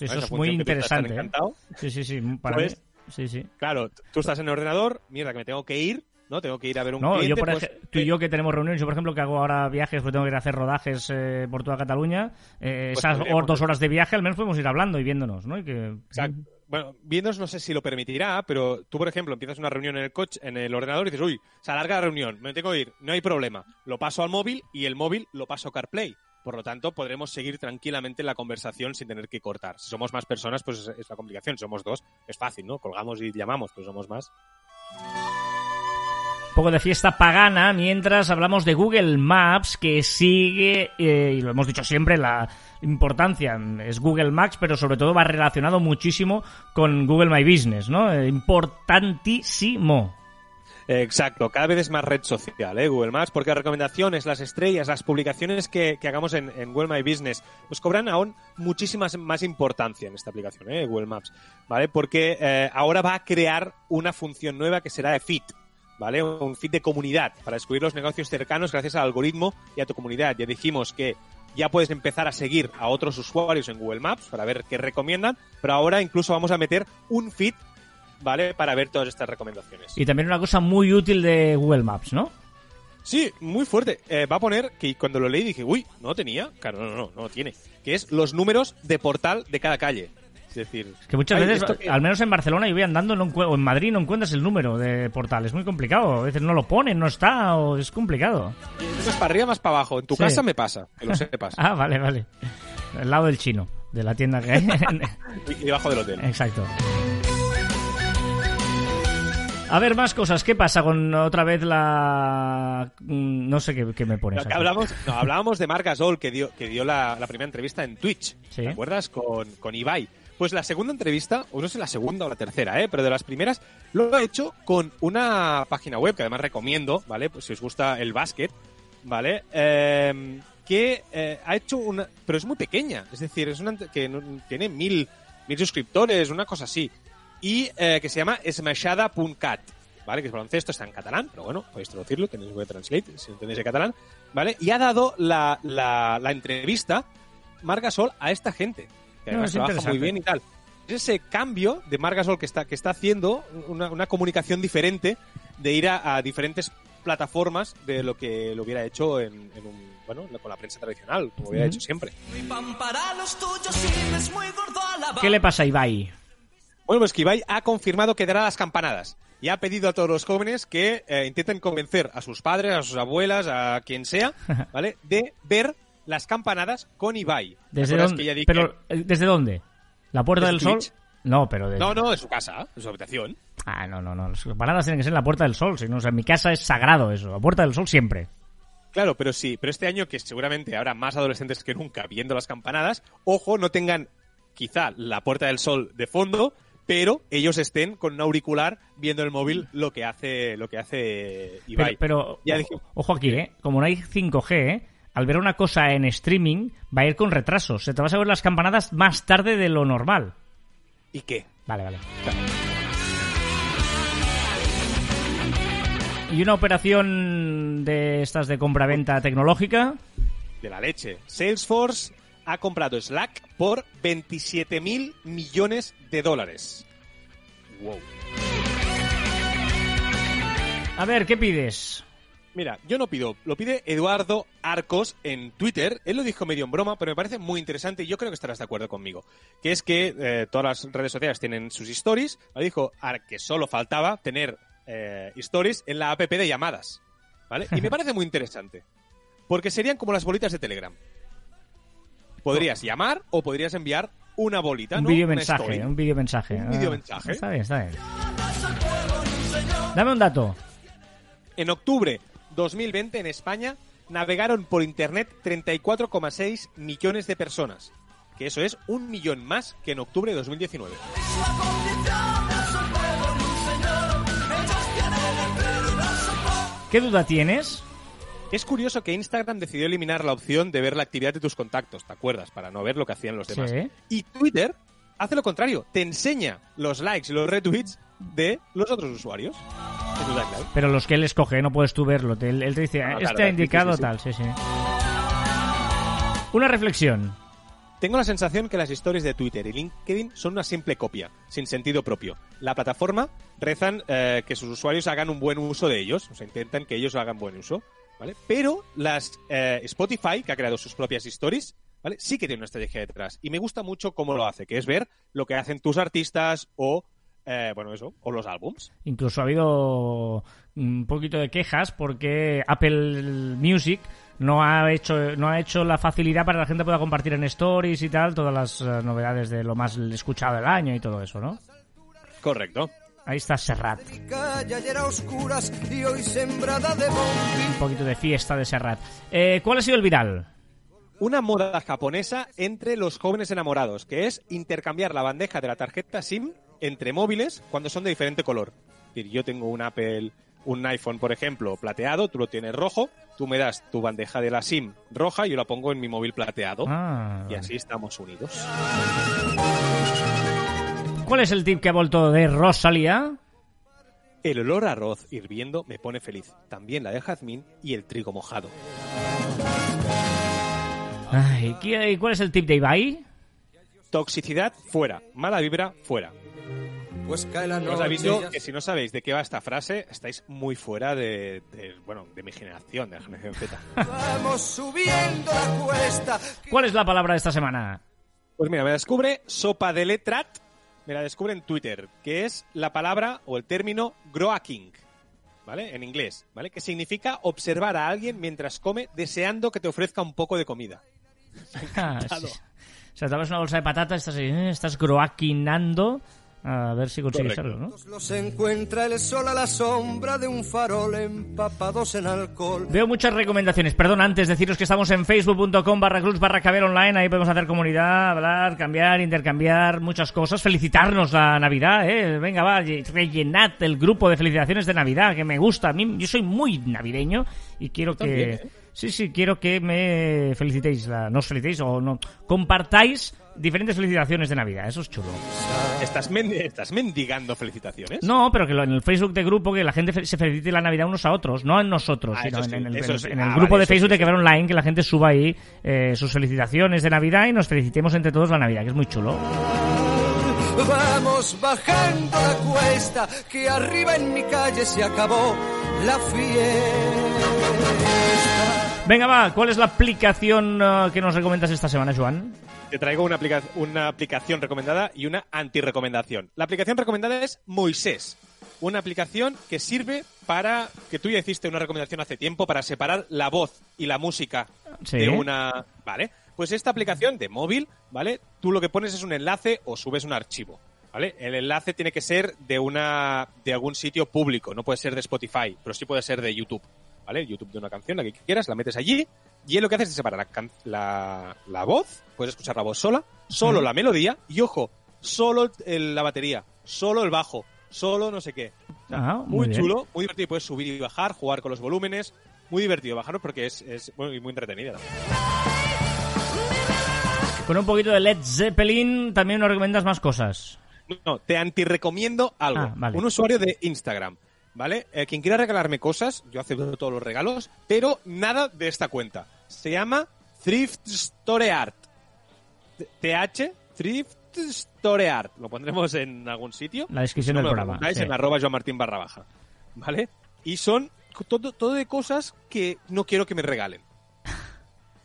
¿Vale? eso es muy interesante. ¿eh? Sí, sí, sí. Para Pues- mí. Sí, sí. Claro, tú estás en el ordenador, mierda, que me tengo que ir, ¿no? Tengo que ir a ver un No, cliente. yo por pues, ej- tú y eh, yo que tenemos reuniones, yo por ejemplo que hago ahora viajes, pues tengo que ir a hacer rodajes eh, por toda Cataluña, eh, Pues esas podríamos dos horas de viaje al menos podemos ir hablando y viéndonos, ¿no? Y que... Exacto. Bueno, Windows no sé si lo permitirá, pero tú, por ejemplo, empiezas una reunión en el coche, en el ordenador y dices, uy, se alarga la reunión, me tengo que ir, no hay problema. Lo paso al móvil y el móvil lo paso a CarPlay. Por lo tanto, podremos seguir tranquilamente la conversación sin tener que cortar. Si somos más personas, pues es, es la complicación. Si somos dos, es fácil, ¿no? Colgamos y llamamos, pues somos más. Poco de fiesta pagana mientras hablamos de Google Maps que sigue, eh, y lo hemos dicho siempre, la importancia es Google Maps, pero sobre todo va relacionado muchísimo con Google My Business, ¿no? Eh, importantísimo. Exacto, cada vez es más red social, ¿eh? Google Maps, porque las recomendaciones, las estrellas, las publicaciones que, hagamos en, Google My Business, pues cobran aún muchísimas más importancia en esta aplicación, ¿eh? Google Maps, ¿vale? Porque eh, ahora va a crear una función nueva que será de Fit, ¿vale? Un feed de comunidad para descubrir los negocios cercanos gracias al algoritmo y a tu comunidad. Ya dijimos que ya puedes empezar a seguir a otros usuarios en Google Maps para ver qué recomiendan, pero ahora incluso vamos a meter un feed, ¿vale? Para ver todas estas recomendaciones. Y también una cosa muy útil de Google Maps, ¿no? Sí, muy fuerte. Eh, va a poner que cuando lo leí dije, uy, no tenía. Claro, no, no, no, no tiene. Que es los números de portal de cada calle. Es decir, que muchas veces, que- al menos en Barcelona, yo voy andando no o en Madrid no encuentras el número de portal. Es muy complicado. A veces no lo ponen, no está, o es complicado. más para arriba, más para abajo. En tu Sí. casa me pasa, que lo [LAUGHS] sepas. Ah, vale, vale. Al lado del chino, de la tienda que hay. [LAUGHS] Y debajo del hotel. Exacto. A ver, más cosas. ¿Qué pasa con otra vez la... mm, No sé qué, qué me pones aquí. hablamos, no, hablábamos de [LAUGHS] Marc Gasol, que dio, que dio la, la primera entrevista en Twitch. Sí. ¿Te acuerdas? Con, con Ibai. Pues la segunda entrevista, o no sé la segunda o la tercera, ¿eh? pero de las primeras, lo ha hecho con una página web que además recomiendo, ¿vale? Pues si os gusta el básquet, ¿vale? Eh, que eh, ha hecho una... Pero es muy pequeña, es decir, es una que tiene mil, mil suscriptores, una cosa así. Y eh, que se llama smashada.cat, ¿vale? Que es baloncesto, está en catalán, pero bueno, podéis traducirlo, tenéis Google Translate, si entendéis el catalán, ¿vale? Y ha dado la, la, la entrevista Marc Gasol a esta gente, que No, además trabaja muy bien y tal. Es ese cambio de Marc Gasol que está, que está haciendo una, una comunicación diferente de ir a, a diferentes plataformas de lo que lo hubiera hecho en, en un, bueno, con la prensa tradicional, como hubiera Ujú. hecho siempre. ¿Qué le pasa a Ibai? Bueno, pues que Ibai ha confirmado que dará las campanadas y ha pedido a todos los jóvenes que eh, intenten convencer a sus padres, a sus abuelas, a quien sea, [LAUGHS] ¿vale? De ver las campanadas con Ibai. ¿Te ¿Desde dónde? que ya dije- Pero, eh, ¿Desde dónde? ¿La Puerta ¿Desde del Sol? No, pero desde... No, no, en su casa, en su habitación. Ah, no, no, no. Las campanadas tienen que ser en la Puerta del Sol. Si no, o sea, en mi casa es sagrado eso. La Puerta del Sol siempre. Claro, pero sí, pero este año que seguramente habrá más adolescentes que nunca viendo las campanadas, ojo, no tengan quizá la Puerta del Sol de fondo, pero ellos estén con un auricular viendo el móvil lo que hace lo que hace Ibai. pero Ya ojo, dije- ojo aquí, ¿eh? Como no hay 5G, ¿eh? Al ver una cosa en streaming, va a ir con retraso. Se te vas a ver las campanadas más tarde de lo normal. ¿Y qué? Vale, vale. ¿Y una operación de estas de compra-venta tecnológica? de la leche. Salesforce ha comprado Slack por 27 mil millones de dólares. Wow. A ver, ¿qué pides? Mira, yo no pido, lo pide Eduardo Arcos en Twitter. Él lo dijo medio en broma, pero me parece muy interesante y yo creo que estarás de acuerdo conmigo. Que es que eh, todas las redes sociales tienen sus stories. Lo dijo Ar- que solo faltaba tener eh, stories en la app de llamadas. ¿Vale? Y me parece muy interesante. Porque serían como las bolitas de Telegram. Podrías llamar o podrías enviar una bolita, Un ¿no? video mensaje, un video mensaje. Un videomensaje. Está bien, está bien. Dame un dato. En octubre 2020 en España navegaron por Internet 34,6 millones de personas. Que eso es un millón más que en octubre de 2019. ¿Qué duda tienes? Es curioso que Instagram decidió eliminar la opción de ver la actividad de tus contactos, ¿te acuerdas? Para no ver lo que hacían los demás. Sí. Y Twitter hace lo contrario, te enseña los likes los retweets de los otros usuarios. Pero los que él escoge, no puedes tú verlo. Él, él te dice, Ah, "Ah, claro, este ha indicado sí, sí. tal, sí, sí. Una reflexión. Tengo la sensación que las historias de Twitter y LinkedIn son una simple copia, sin sentido propio. La plataforma rezan eh, que sus usuarios hagan un buen uso de ellos, o sea, intentan que ellos hagan buen uso, ¿vale? Pero las eh, Spotify, que ha creado sus propias stories, ¿vale? Sí que tiene una estrategia detrás. Y me gusta mucho cómo lo hace, que es ver lo que hacen tus artistas o, eh, bueno, eso, o los álbums. Incluso ha habido un poquito de quejas porque Apple Music no ha hecho no ha hecho la facilidad para que la gente pueda compartir en stories y tal todas las eh, novedades de lo más escuchado del año y todo eso, ¿no? Correcto. Ahí está Serrat. Un poquito de fiesta de Serrat. Eh, ¿Cuál ha sido el viral? Una moda japonesa entre los jóvenes enamorados, que es intercambiar la bandeja de la tarjeta SIM entre móviles cuando son de diferente color. Es decir, yo tengo un Apple, un iPhone, por ejemplo, plateado, tú lo tienes rojo, tú me das tu bandeja de la SIM roja y yo la pongo en mi móvil plateado. Ah, Y así estamos unidos. ¿Cuál es el tip que ha vuelto de Rosalía? El olor a arroz hirviendo me pone feliz. También la de jazmín y el trigo mojado. Ay, ¿qué- ¿Cuál es el tip de Ibai? Toxicidad fuera, mala vibra fuera. Pues cae la Os noche. aviso que si no sabéis de qué va esta frase, estáis muy fuera de, de, bueno, de mi generación, de la generación Z. Vamos subiendo la cuesta. ¿Cuál es la palabra de esta semana? Pues mira, me descubre sopa de letrat, me la descubre en Twitter, que es la palabra o el término groaking, ¿vale? En inglés, ¿vale? Que significa observar a alguien mientras come deseando que te ofrezca un poco de comida. Ah, sí. O sea, te una bolsa de patatas, estás, ahí, eh, estás groaquinando A ver si consigues Correcto. algo, ¿no? Los encuentra el sol a la sombra de un farol empapados en alcohol. Veo muchas recomendaciones. Perdón, antes deciros que estamos en facebook.com barra cruz barra caber online. Ahí podemos hacer comunidad, hablar, cambiar, intercambiar muchas cosas. Felicitarnos la Navidad, ¿eh? Venga, va, rellenad el grupo de felicitaciones de Navidad, que me gusta. A mí, yo soy muy navideño y quiero que... también, ¿eh? Sí, sí, quiero que me felicitéis. La... No os felicitéis o no. Compartáis diferentes felicitaciones de Navidad. Eso es chulo. ¿Estás, men- ¿Estás mendigando felicitaciones? No, pero que lo- en el Facebook de grupo que la gente se felicite la Navidad unos a otros, no en nosotros, Ah, sino en, sí, en el, eso en- sí. en el Ah, grupo vale, de Facebook sí, de Quever Online, que la gente suba ahí eh, sus felicitaciones de Navidad y nos felicitemos entre todos la Navidad, que es muy chulo. Vamos bajando la cuesta, que arriba en mi calle se acabó la fiesta. Venga, va, ¿cuál es la aplicación eh, que nos recomiendas esta semana, Joan? Te traigo una, aplica- una aplicación recomendada y una antirecomendación. La aplicación recomendada es Moisés, una aplicación que sirve para, que tú ya hiciste una recomendación hace tiempo, para separar la voz y la música Sí. de una... ¿Vale? Pues esta aplicación de móvil, ¿vale? Tú lo que pones es un enlace o subes un archivo, ¿vale? El enlace tiene que ser de una de algún sitio público, no puede ser de Spotify, pero sí puede ser de YouTube, ¿vale? YouTube de una canción, la que quieras, la metes allí y él lo que hace es separar la, la, la voz, puedes escuchar la voz sola, solo la melodía y ojo, solo el- la batería, solo el bajo, solo no sé qué. O sea, Ah, muy chulo, muy divertido, puedes subir y bajar, jugar con los volúmenes, muy divertido bajarlo porque es, es muy, muy entretenida. Con un poquito de Led Zeppelin también nos recomiendas más cosas. No, te antirecomiendo algo. Ah, vale. Un usuario de Instagram, ¿vale? Eh, quien quiera regalarme cosas, yo acepto todos los regalos, pero nada de esta cuenta. Se llama Thrift Store Art. TH, Thrift Store Art. Lo pondremos en algún sitio. La descripción Si no del programa, sí. en arroba Joan Martín barra baja. ¿Vale? Y son todo, todo de cosas que no quiero que me regalen.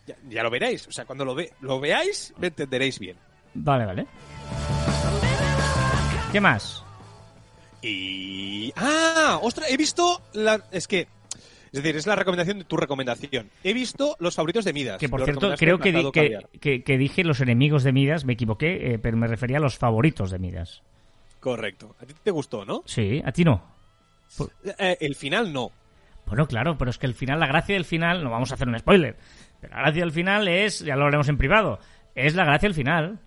Ya, ya lo veréis. O sea, cuando lo, ve, lo veáis, me entenderéis bien. Vale, vale. ¿Qué más? Y. ¡Ah! ¡Ostras! He visto. La... Es que. Es decir, es la recomendación de tu recomendación. He visto los favoritos de Midas. Que por cierto, creo que, di- que- que dije los enemigos de Midas, me equivoqué, eh, pero me refería a los favoritos de Midas. Correcto. A ti te gustó, ¿no? Sí, a ti no. Eh, el final no. Bueno, claro, pero es que el final, la gracia del final, no vamos a hacer un spoiler, pero la gracia del final es, ya lo haremos en privado, es la gracia del final.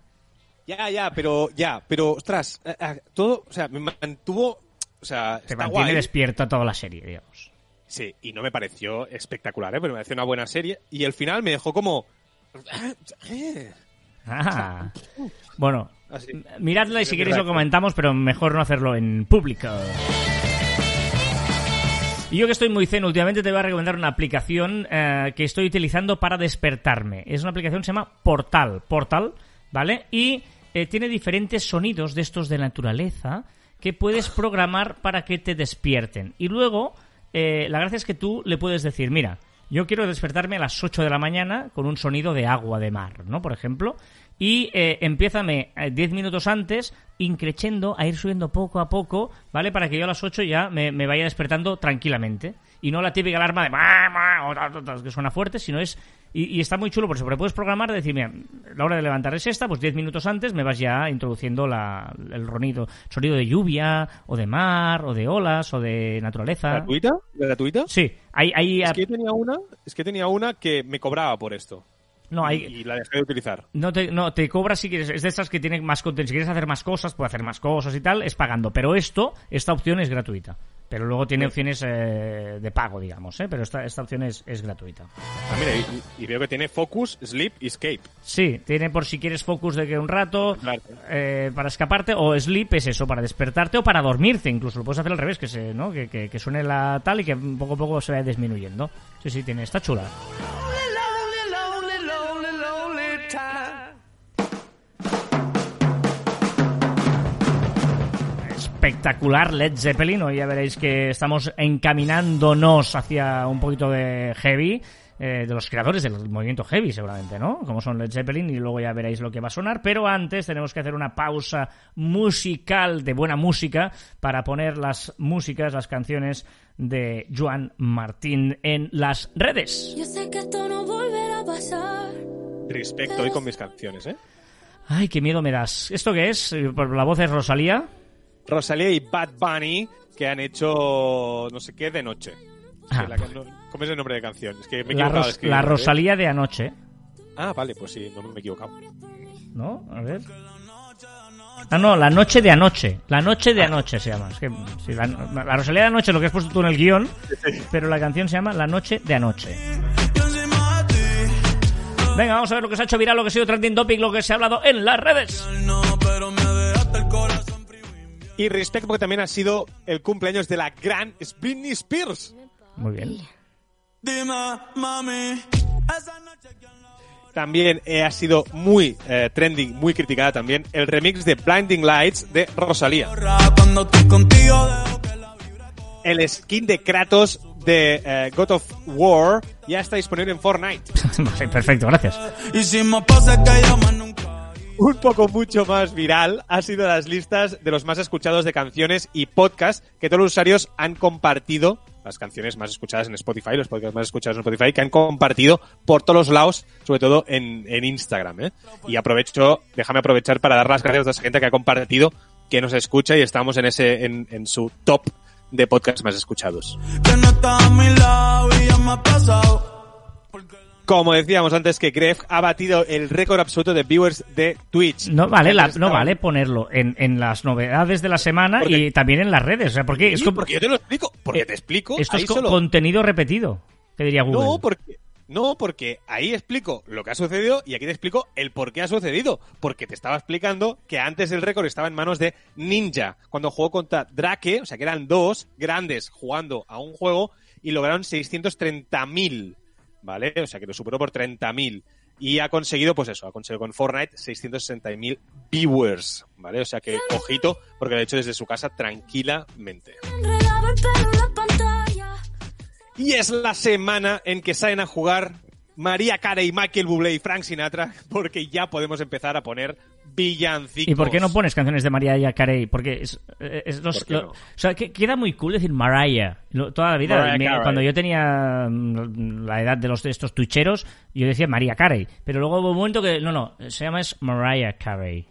Ya, ya, pero. Ya, pero. Ostras. eh, eh, todo. O sea, me mantuvo. O sea, Te está mantiene guay. despierta toda la serie, digamos. Sí, y no me pareció espectacular, ¿eh? Pero me pareció una buena serie. Y el final me dejó como. Ah. [LAUGHS] Bueno, miradla y si queréis lo comentamos, pero mejor no hacerlo en público. Y yo que estoy muy zen, últimamente te voy a recomendar una aplicación eh, que estoy utilizando para despertarme. Es una aplicación que se llama Portal. Portal, ¿vale? Y eh, tiene diferentes sonidos de estos de naturaleza que puedes programar para que te despierten. Y luego, eh, la gracia es que tú le puedes decir, mira, yo quiero despertarme a las 8 de la mañana con un sonido de agua de mar, ¿no? Por ejemplo. Y eh, empiézame eh, 10 minutos antes, increchendo, a ir subiendo poco a poco, ¿vale? Para que yo a las 8 ya me, me vaya despertando tranquilamente. Y no la típica alarma de que suena fuerte, sino es... Y, y está muy chulo por eso, porque puedes programar, decir, mira, la hora de levantar es esta, pues 10 minutos antes me vas ya introduciendo la, el ronido, sonido de lluvia, o de mar, o de olas, o de naturaleza. ¿Gratuita? ¿Gratuita? Sí, hay... hay Es que tenía una, es que tenía una que me cobraba por esto. No, hay, Y la dejé de utilizar. No te, no, te cobra si quieres, es de estas que tienen más contenido. Si quieres hacer más cosas, puede hacer más cosas y tal, es pagando. Pero esto, esta opción es gratuita. Pero luego tiene Sí. opciones eh, de pago, digamos, ¿eh? Pero esta, esta opción es, es gratuita. Ah, mira, y, y veo que tiene Focus, Sleep y Escape. Sí, tiene por si quieres focus de que un rato Claro. eh, para escaparte, o sleep es eso, para despertarte o para dormirte, incluso lo puedes hacer al revés, que se, ¿no? que, que, que suene la tal y que poco a poco se vaya disminuyendo. Sí, sí, tiene, está chula. Espectacular Led Zeppelin. Hoy ya veréis que estamos encaminándonos hacia un poquito de heavy. eh, de los creadores del movimiento heavy, seguramente, ¿no? Como son Led Zeppelin, y luego ya veréis lo que va a sonar. Pero antes tenemos que hacer una pausa musical, de buena música, para poner las músicas, las canciones de Joan Martín en las redes. Yo sé que esto no volverá a pasar. Respecto hoy con mis canciones, ¿eh? Ay, qué miedo me das. ¿Esto qué es? Eh, La voz es Rosalía. Rosalía y Bad Bunny, que han hecho no sé qué de noche. Ah. la no- ¿Cómo es el nombre de canción? Es que me he La. Ros- de escribir, la ¿eh? Rosalía de anoche, Ah, vale, pues sí, no me he equivocado. ¿no? A ver. Ah, no, la noche de anoche. La noche de anoche se llama. Es que, sí, la, la Rosalía de anoche, lo que has puesto tú en el guion, pero la canción se llama La noche de anoche. Venga, vamos a ver lo que se ha hecho viral, lo que ha sido trending topic, lo que se ha hablado en las redes. Y respecto porque también ha sido el cumpleaños de la gran Britney Spears. Muy bien. También eh, ha sido muy eh, trending, muy criticada también el remix de Blinding Lights de Rosalía. El skin de Kratos de eh, God of War ya está disponible en Fortnite. [LAUGHS] Perfecto, gracias. Un poco mucho más viral ha sido las listas de los más escuchados de canciones y podcasts que todos los usuarios han compartido, las canciones más escuchadas en Spotify, los podcasts más escuchados en Spotify, que han compartido por todos los lados, sobre todo en, en Instagram. ¿eh? Y aprovecho, déjame aprovechar para dar las gracias a toda esa gente que ha compartido, que nos escucha y estamos en ese, en, en su top de podcasts más escuchados. Como decíamos antes que Gref ha batido el récord absoluto de viewers de Twitch. No vale, la- no vale ponerlo en, en las novedades de la semana ¿Por qué? y también en las redes. O sea, porque es Sí, como- porque yo te lo explico. Porque Eh, te explico. esto es co- solo. contenido repetido, que diría Google. No, porque. No, porque ahí explico lo que ha sucedido y aquí te explico el por qué ha sucedido. Porque te estaba explicando que antes el récord estaba en manos de Ninja, cuando jugó contra Drake, o sea que eran dos grandes jugando a un juego y lograron 630.000, ¿vale? O sea que lo superó por 30.000. Y ha conseguido, pues eso, ha conseguido con Fortnite 660.000 viewers, ¿vale? O sea que, ojito, porque lo ha hecho desde su casa tranquilamente. Y es la semana en que salen a jugar María Carey, Michael Bublé y Frank Sinatra, porque ya podemos empezar a poner villancicos. ¿Y por qué no pones canciones de Mariah Carey? Porque es, eh, es los- ¿Por qué lo- no? o sea, que queda muy cool decir Mariah. Toda la vida, me- cuando yo tenía mm, la edad de los de estos tuicheros, yo decía María Carey. Pero luego hubo un momento que, no, no, se llama es Mariah Carey.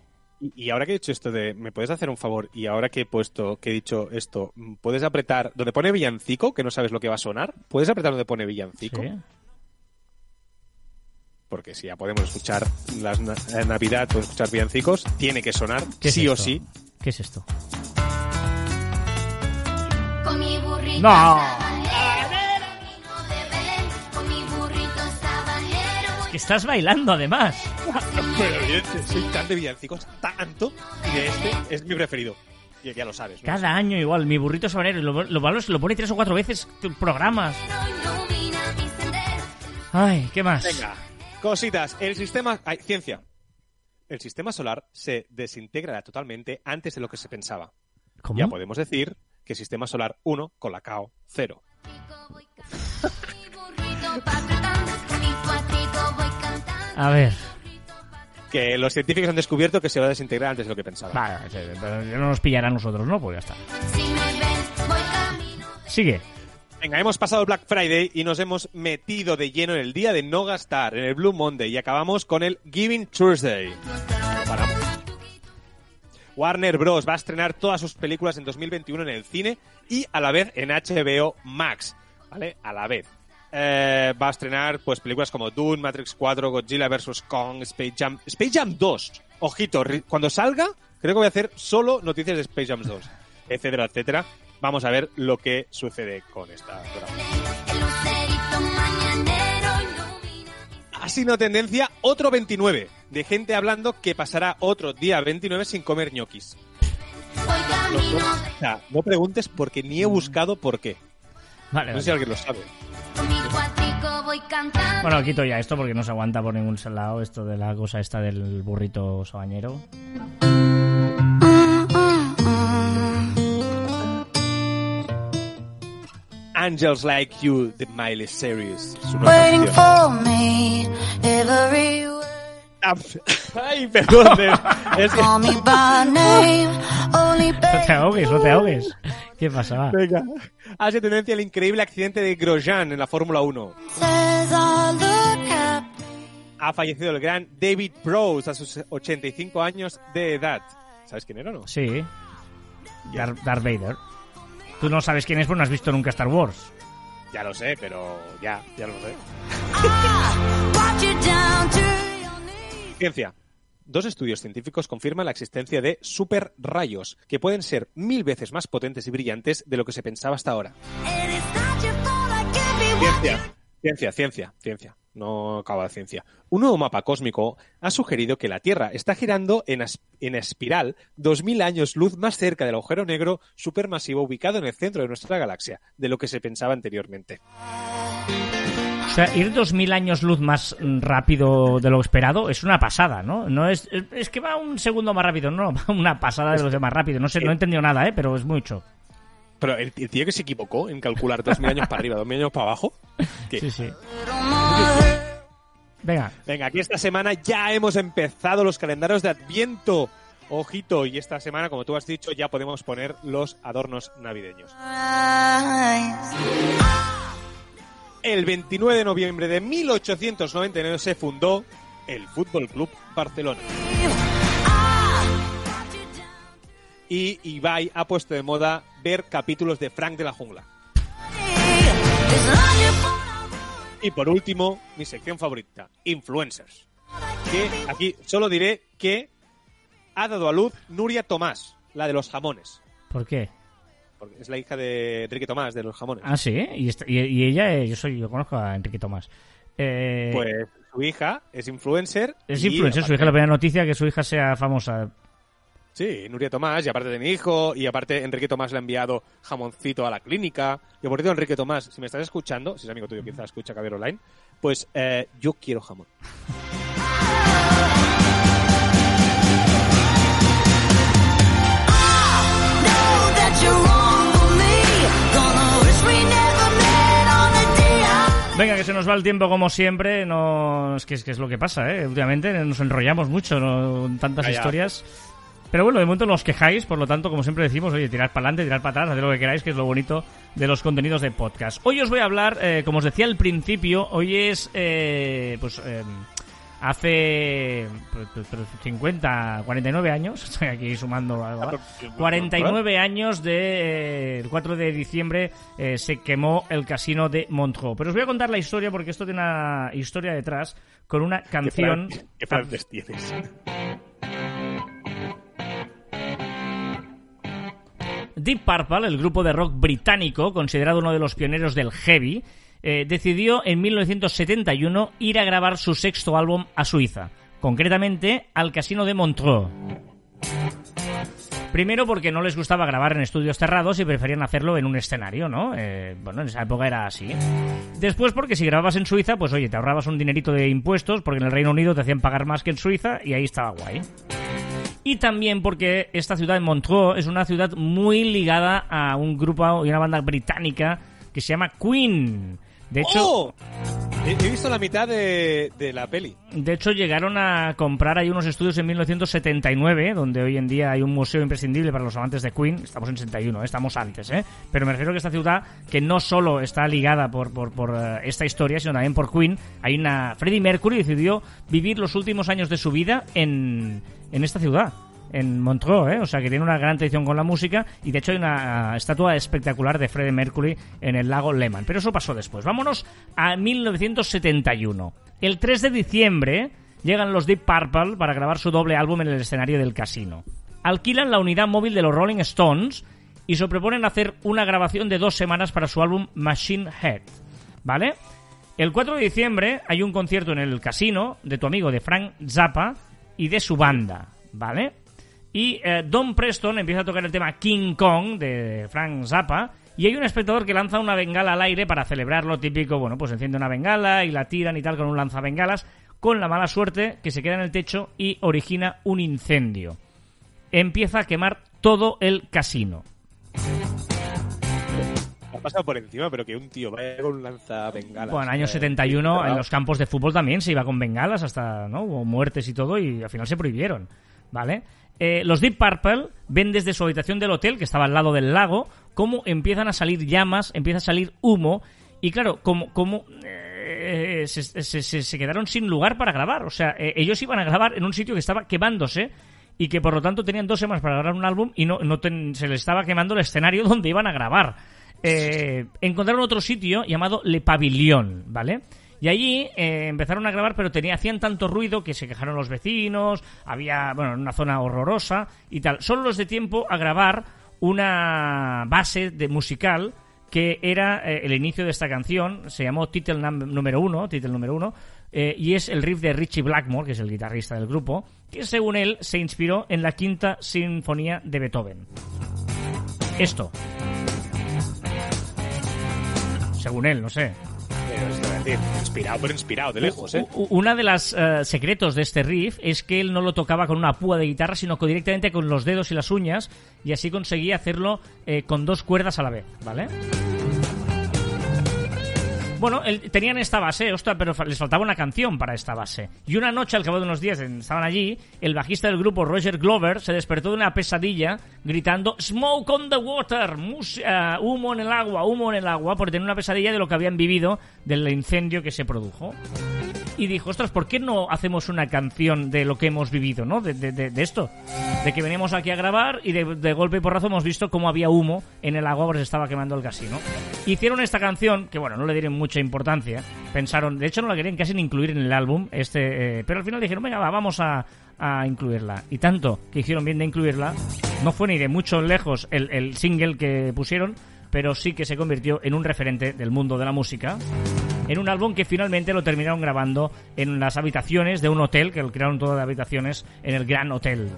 Y ahora que he dicho esto de, ¿me puedes hacer un favor? Y ahora que he puesto, que he dicho esto, ¿puedes apretar donde pone villancico, que no sabes lo que va a sonar? ¿Puedes apretar donde pone villancico? ¿Sí? Porque si ya podemos escuchar las na- en Navidad, podemos escuchar villancicos, tiene que sonar, ¿Qué es sí o sí. ¿Qué es esto? Con mi burrito ¡No! Que estás bailando, además. Pero evidente, soy tan de villancicos, tanto, y de este es mi preferido. Y ya lo sabes. ¿no? Cada año igual, mi burrito sabanero. Lo, lo malo es que lo pone tres o cuatro veces en programas. Ay, ¿qué más? Venga, cositas. El sistema. Ay, ciencia. El sistema solar se desintegrará totalmente antes de lo que se pensaba. ¿Cómo? Ya podemos decir que sistema solar 1 con la KO 0. [LAUGHS] A ver. Que los científicos han descubierto que se va a desintegrar antes de lo que pensaban. Vale, pero no nos pillará a nosotros, ¿no? Pues ya está. Sigue. Venga, hemos pasado Black Friday y nos hemos metido de lleno en el día de no gastar, en el Blue Monday, y acabamos con el Giving Tuesday. No paramos. Warner Bros. va a estrenar todas sus películas en 2021 en el cine y a la vez en HBO Max. ¿Vale? A la vez. Eh, va a estrenar pues películas como Dune, Matrix 4, Godzilla vs. Kong, Space Jam. Space Jam 2. Ojito, cuando salga, creo que voy a hacer solo noticias de Space Jam 2. [LAUGHS] Etcétera, etcétera. Vamos a ver lo que sucede con esta. Ha sido tendencia otro 29 de gente hablando que pasará otro día 29 sin comer ñoquis. Voy camino O sea, no preguntes porque ni he buscado por qué. Vale, No sé si alguien lo sabe. Bueno, quito ya esto porque no se aguanta por ningún lado esto de la cosa esta del burrito sabañero. Angels Like You de Miley Cyrus. Waiting for me every. Ah, [LAUGHS] Ay, perdón. Es que... No te ahogues, no te ahogues. ¿Qué pasa? Va. Venga. Ha sido tendencia el increíble accidente de Grosjean en la Fórmula 1. Says I look happy. Ha fallecido el gran David Prowse a sus 85 años de edad. ¿Sabes quién era o no? Sí. Dar- Darth Vader. Tú no sabes quién es, porque no has visto nunca Star Wars. Ya lo sé, pero ya, ya lo sé. Knees. Ciencia. Dos estudios científicos confirman la existencia de superrayos, que pueden ser mil veces más potentes y brillantes de lo que se pensaba hasta ahora. Ciencia, ciencia, ciencia, ciencia. No acaba de ciencia. Un nuevo mapa cósmico ha sugerido que la Tierra está girando en, en espiral 2000 años luz más cerca del agujero negro supermasivo ubicado en el centro de nuestra galaxia de lo que se pensaba anteriormente. O sea, ir 2000 años luz más mm, rápido de lo esperado es una pasada, ¿no? No es, es- que va un segundo más rápido, no, [LAUGHS] va una pasada de los demás rápido. No sé, no he entendido nada, ¿eh? Pero es mucho. Pero el, el tío que se equivocó en calcular 2000 años para arriba, 2000 años para abajo. ¿qué? Sí, sí. [LAUGHS] Venga, Venga, aquí esta semana ya hemos empezado los calendarios de Adviento. Ojito, y esta semana, como tú has dicho, ya podemos poner los adornos navideños. El 29 de noviembre de 1899 se fundó el Fútbol Club Barcelona. Y Ibai ha puesto de moda ver capítulos de Frank de la Jungla. Y por último, mi sección favorita, influencers. Que aquí solo diré que ha dado a luz Nuria Tomás, la de los jamones. ¿por qué? Porque es la hija de Enrique Tomás, de los jamones. Ah, sí, y, esta- y- y ella, eh, yo soy, yo conozco a Enrique Tomás. Eh, Pues su hija es influencer. es influencer, su hija la primera noticia que su hija sea famosa. Sí, Nuria Tomás, y aparte de mi hijo, y aparte Enrique Tomás le ha enviado jamoncito a la clínica. Y por cierto, Enrique Tomás, si me estás escuchando, si es amigo tuyo, quizás escucha Caber Online, pues eh, yo quiero jamón. Venga, que se nos va el tiempo como siempre. No, es que es, que es lo que pasa, ¿eh? Últimamente nos enrollamos mucho, ¿no? Tantas Ya, ya. historias. Pero bueno, de momento no os quejáis, por lo tanto, como siempre decimos, oye, tirad para adelante, tirad para atrás, haced lo que queráis, que es lo bonito de los contenidos de podcast. Hoy os voy a hablar, eh, como os decía al principio, hoy es, eh, pues, eh, hace pues, pues, pues, 50, 49 años, [LAUGHS] estoy aquí sumando algo, ¿vale? 49 años de eh, el 4 de diciembre eh, se quemó el casino de Montreux. Pero os voy a contar la historia porque esto tiene una historia detrás con una canción. ¿Qué, frases tienes? Deep Purple, el grupo de rock británico, considerado uno de los pioneros del heavy, eh, decidió en 1971 ir a grabar su sexto álbum a Suiza, concretamente al Casino de Montreux. Primero porque no les gustaba grabar en estudios cerrados y preferían hacerlo en un escenario, ¿no? Eh, bueno, en esa época era así. Después porque si grababas en Suiza, pues oye, te ahorrabas un dinerito de impuestos porque en el Reino Unido te hacían pagar más que en Suiza y ahí estaba guay. Y también porque esta ciudad de Montreux es una ciudad muy ligada a un grupo y una banda británica que se llama Queen. De hecho, ¡Oh! He, he visto la mitad de, de la peli. de hecho llegaron a comprar ahí unos estudios en 1979, donde hoy en día hay un museo imprescindible para los amantes de Queen. Estamos en 61, ¿eh? estamos antes, ¿eh? Pero me refiero que esta ciudad, que no solo está ligada por, por, por, eh, esta historia, sino también por Queen, hay una... Freddie Mercury decidió vivir los últimos años de su vida en, en esta ciudad. En Montreux, ¿eh? o sea que tiene una gran tradición con la música y de hecho hay una ah, estatua espectacular de Freddie Mercury en el lago Lehmann. Pero eso pasó después. Vámonos a 1971. El 3 de diciembre llegan los Deep Purple para grabar su doble álbum en el escenario del casino. Alquilan la unidad móvil de los Rolling Stones y se proponen hacer una grabación de dos semanas para su álbum Machine Head. ¿Vale? El 4 de diciembre hay un concierto en el casino de tu amigo de Frank Zappa y de su banda. ¿Vale? Y eh, Don Preston empieza a tocar el tema King Kong de Frank Zappa. Y hay un espectador que lanza una bengala al aire para celebrar lo típico. Bueno, pues enciende una bengala y la tiran y tal con un lanzabengalas. Con la mala suerte que se queda en el techo y origina un incendio. Empieza a quemar todo el casino. Ha pasado por encima, pero que un tío vaya con un lanzabengalas. Bueno, en el año Eh, 71 en cerrado. los campos de fútbol también se iba con bengalas hasta, ¿no? Hubo muertes y todo y al final se prohibieron, ¿vale? Eh, los Deep Purple ven desde su habitación del hotel, que estaba al lado del lago, cómo empiezan a salir llamas, empieza a salir humo y claro, como, como eh, se, quedaron sin lugar para grabar. O sea, eh, ellos iban a grabar en un sitio que estaba quemándose y que por lo tanto tenían dos semanas para grabar un álbum y no, no ten- se les estaba quemando el escenario [LAUGHS] donde iban a grabar. Eh, encontraron otro sitio llamado Le Pavillon, ¿vale? Y allí eh, empezaron a grabar, pero hacían tanto ruido que se quejaron los vecinos, había, bueno, una zona horrorosa y tal. Solo los de tiempo a grabar una base de musical que era eh, el inicio de esta canción, se llamó Title número uno, Title número uno, eh, y es el riff de Richie Blackmore, que es el guitarrista del grupo, que según él se inspiró en la quinta sinfonía de Beethoven. Esto. Según él, no sé. Pero, es decir, inspirado, pero inspirado, de lejos, ¿eh? Una de las eh, secretos de este riff es que él no lo tocaba con una púa de guitarra, sino que directamente con los dedos y las uñas, y así conseguía hacerlo eh, con dos cuerdas a la vez, ¿vale? Bueno, tenían esta base, ostras, pero les faltaba una canción para esta base. Y una noche, al cabo de unos días, estaban allí, el bajista del grupo, Roger Glover, se despertó de una pesadilla gritando Smoke on the water, eh, humo en el agua, humo en el agua, porque tenía una pesadilla de lo que habían vivido del incendio que se produjo y dijo, ostras, ¿por qué no hacemos una canción de lo que hemos vivido, ¿no? De, de- de- esto. De que veníamos aquí a grabar y de, de golpe y porrazo hemos visto cómo había humo en el agua porque se estaba quemando el casino. Hicieron esta canción, que bueno, no le dieron mucha importancia. Pensaron, de hecho no la querían casi ni incluir en el álbum, este, eh, pero al final dijeron, venga, va, vamos a, a incluirla. Y tanto que hicieron bien de incluirla, no fue ni de mucho lejos el, el single que pusieron, pero sí que se convirtió en un referente del mundo de la música en un álbum que finalmente lo terminaron grabando en las habitaciones de un hotel, que lo crearon todo de habitaciones en el Gran Hotel.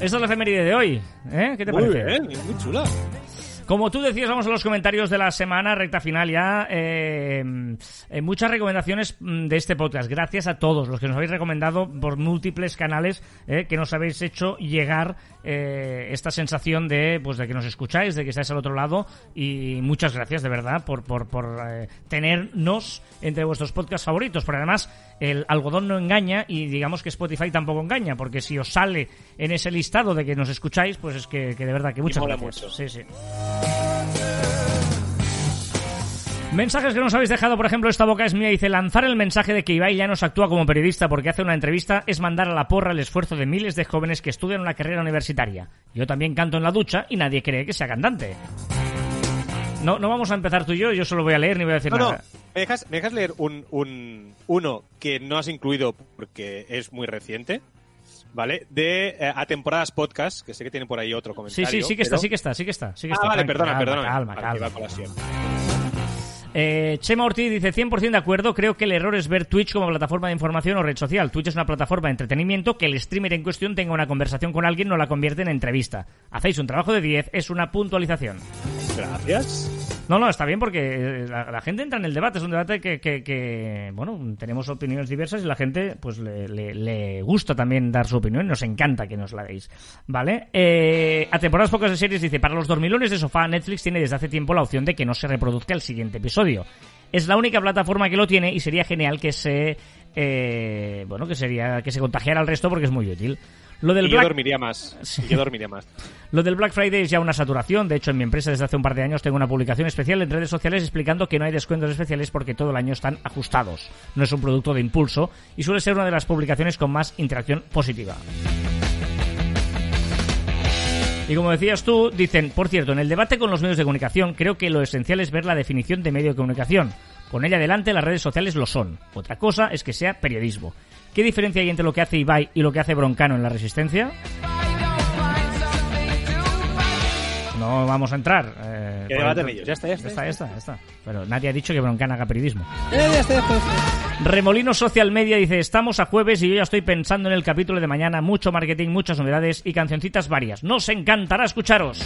Esta es la efeméride de hoy. ¿eh? ¿Qué te Muy parece? bien, muy chula. Como tú decías, vamos a los comentarios de la semana, recta final ya. Eh, eh, muchas recomendaciones mm, de este podcast. Gracias a todos los que nos habéis recomendado por múltiples canales eh, que nos habéis hecho llegar eh, esta sensación de, pues, de que nos escucháis, de que estáis al otro lado. Y muchas gracias, de verdad, por, por, por eh, tenernos entre vuestros podcasts favoritos. Porque además, el algodón no engaña y digamos que Spotify tampoco engaña. Porque si os sale en ese listado de que nos escucháis, pues es que, que de verdad que muchas mola gracias. mucho. Sí, sí. Mensajes que nos habéis dejado, por ejemplo, esta boca es mía. Dice, lanzar el mensaje de que Ibai ya nos actúa como periodista porque hace una entrevista es mandar a la porra el esfuerzo de miles de jóvenes que estudian una carrera universitaria. Yo también canto en la ducha y nadie cree que sea cantante. No, no vamos a empezar tú y yo, yo solo voy a leer ni voy a decir No, no, nada. ¿Me dejas, me dejas leer un, un- uno que no has incluido porque es muy reciente? ¿Vale? De eh, a temporadas podcast, que sé que tiene por ahí otro Sí, comentario. sí, sí que está, sí que está, sí que está. Sí que Ah, está. vale, perdona, calma, perdona. Calma, calma. a colación. Eh, Chema Ortiz dice 100% de acuerdo, creo que el error es ver Twitch como plataforma de información o red social. Twitch es una plataforma de entretenimiento que el streamer en cuestión tenga una conversación con alguien no la convierte en entrevista. Hacéis un trabajo de 10, es una puntualización. Gracias. No, no, está bien porque eh, la, la gente entra en el debate, es un debate que, que- que, bueno, tenemos opiniones diversas y la gente pues le, le- le gusta también dar su opinión nos encanta que nos la deis, ¿vale? Eh, a temporadas pocas de series dice, para los dormilones de sofá, Netflix tiene desde hace tiempo la opción de que no se reproduzca el siguiente episodio. Es la única plataforma que lo tiene y sería genial que se, eh, bueno, que sería, que se contagiara al resto porque es muy útil. Lo del Y yo Black... dormiría más. Sí. Y yo dormiría más. Lo del Black Friday es ya una saturación. De hecho, en mi empresa desde hace un par de años tengo una publicación especial en redes sociales explicando que no hay descuentos especiales porque todo el año están ajustados. No es un producto de impulso y suele ser una de las publicaciones con más interacción positiva. Y como decías tú, dicen, por cierto, en el debate con los medios de comunicación creo que lo esencial es ver la definición de medio de comunicación. Con ella adelante las redes sociales lo son. Otra cosa es que sea periodismo. ¿Qué diferencia hay entre lo que hace Ibai y lo que hace Broncano en la Resistencia? No vamos a entrar. eh, Que el- ellos. Ya está, ya está, Ya está, ya está, ya está. Pero nadie ha dicho que Broncano haga periodismo. Ya está, ya está, ya está. Remolino Social Media dice, estamos a jueves y yo ya estoy pensando en el capítulo de mañana, mucho marketing, muchas novedades y cancioncitas varias. Nos encantará escucharos.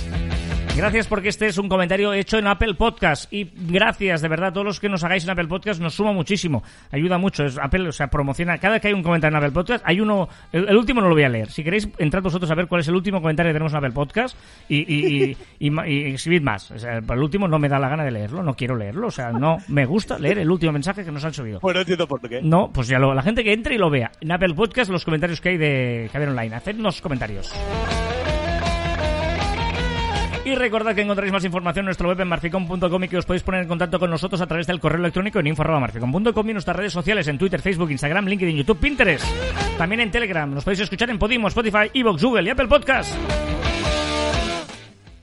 Gracias porque este es un comentario hecho en Apple Podcast y gracias de verdad a todos los que nos hagáis en Apple Podcast nos suma muchísimo, ayuda mucho, es Apple, o sea, promociona, cada vez que hay un comentario en Apple Podcast, hay uno, el, el último no lo voy a leer, si queréis entrad vosotros a ver cuál es el último comentario que tenemos en Apple Podcast y, y, y, [LAUGHS] y y escribid más, o sea, el último no me da la gana de leerlo, no quiero leerlo, o sea, no me gusta leer el último mensaje que nos han subido. Bueno, no entiendo por qué. No, pues ya lo, la gente que entre y lo vea. En Apple Podcast, los comentarios que hay de Javier Online. Hacednos comentarios. Y recordad que encontraréis más información en nuestro web en marficom.com y que os podéis poner en contacto con nosotros a través del correo electrónico en info.marficom.com y nuestras redes sociales en Twitter, Facebook, Instagram, LinkedIn, YouTube, Pinterest. También en Telegram. Nos podéis escuchar en Podimo, Spotify, Evox, Google y Apple Podcast.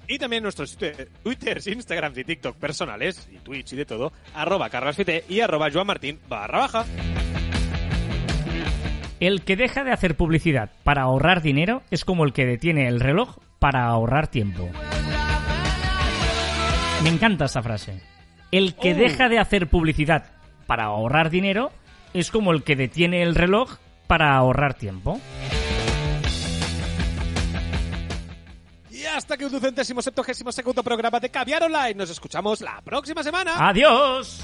Y también nuestros Twitter- Twitters, Instagrams y TikTok personales, y Twitch y de todo, arroba carlasfite y arroba joanmartin barra baja. El que deja de hacer publicidad para ahorrar dinero es como el que detiene el reloj para ahorrar tiempo. Me encanta esta frase. El que deja de hacer publicidad para ahorrar dinero es como el que detiene el reloj para ahorrar tiempo. Y hasta que un ducentésimo septuagésimo segundo programa de Caviar Online. Nos escuchamos la próxima semana. ¡Adiós!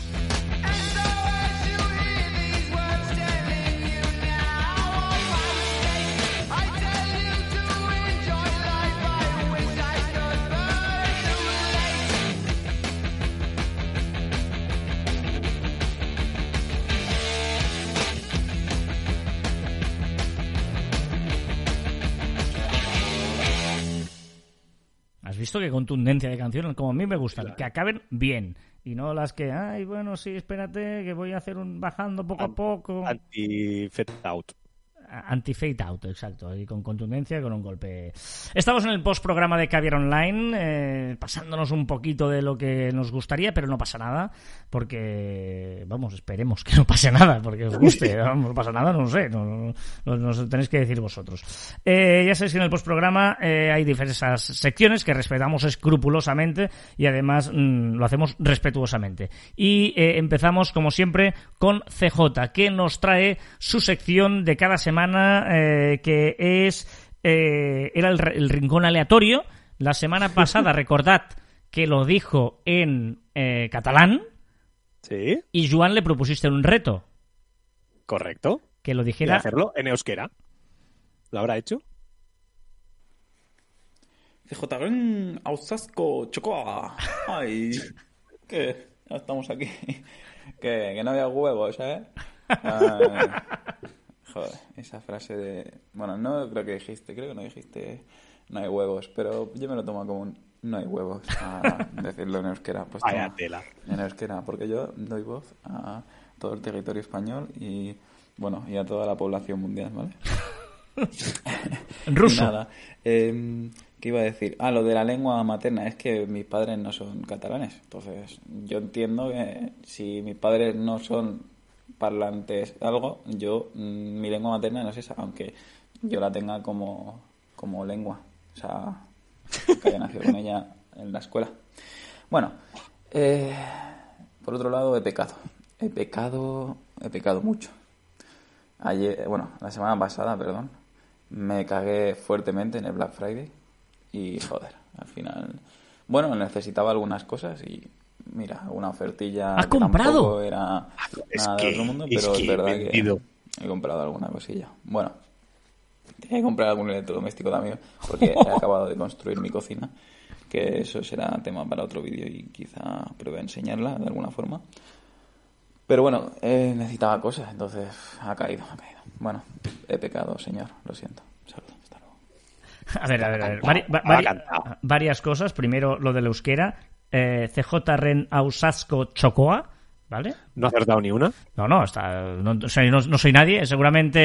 Visto qué contundencia de canción? Como a mí me gustan, que acaben bien. Y no las que, ay, bueno, sí, espérate, que voy a hacer un bajando poco a poco. Anti-fade out. Anti-fade out, exacto, y con contundencia, con un golpe. Estamos en el post-programa de Caviar Online, eh, pasándonos un poquito de lo que nos gustaría, pero no pasa nada, porque, vamos, esperemos que no pase nada, porque os guste, [LAUGHS] vamos, no pasa nada, no sé, no, no- no- nos tenéis que decir vosotros. Eh, ya sabéis que en el post-programa eh, hay diversas secciones que respetamos escrupulosamente y además mm, lo hacemos respetuosamente. Y empezamos, como siempre, con CJ, que nos trae su sección de cada semana, eh, que es eh, era el, el rincón aleatorio. La semana [LAUGHS] pasada, recordad que lo dijo en eh, catalán Sí, y Joan le propusiste un reto, correcto. que lo Quiere dijera hacerlo en euskera. ¿Lo habrá hecho? CJ Ausasco Chocoa. Ay, que ya estamos aquí. Que, que no había huevos, ¿eh? Ay, [LAUGHS] joder, esa frase de... Bueno, no creo que dijiste, creo que no dijiste no hay huevos, pero yo me lo tomo como un no hay huevos a [LAUGHS] decirlo en euskera. Pues Vaya toma, tela. En euskera, porque yo doy voz a todo el territorio español y, bueno, y a toda la población mundial, ¿vale? [LAUGHS] [LAUGHS] en ruso. Nada. Eh, ¿Qué iba a decir? Ah, lo de la lengua materna. Es que mis padres no son catalanes. Entonces, yo entiendo que si mis padres no son parlantes algo, yo, mm, mi lengua materna no es esa, aunque yo la tenga como, como lengua. O sea, que haya nacido con ella en la escuela. Bueno, eh, por otro lado, he pecado. He pecado, he pecado mucho. Ayer, bueno, la semana pasada, perdón, me cagué fuertemente en el Black Friday y joder, al final, bueno, necesitaba algunas cosas y mira, una ofertilla ¿Has que comprado? era Es nada que- de otro mundo, es pero es, que verdad que he comprado alguna cosilla. Bueno, tenía que comprar algún electrodoméstico también porque he [LAUGHS] acabado de construir mi cocina, que eso será tema para otro vídeo y quizá pruebe a enseñarla de alguna forma. Pero bueno, eh, necesitaba cosas, entonces ha caído, ha caído. Bueno, he pecado, señor, lo siento. Saludos, hasta luego. A ver, a ver, a ver. Vari- va- varias cosas. Primero, lo del euskera. Eh, CJ Ren Ausasco Chocoa, ¿vale? ¿No ha acertado ni una? No, no, está, no, o sea, no- no soy nadie. Seguramente,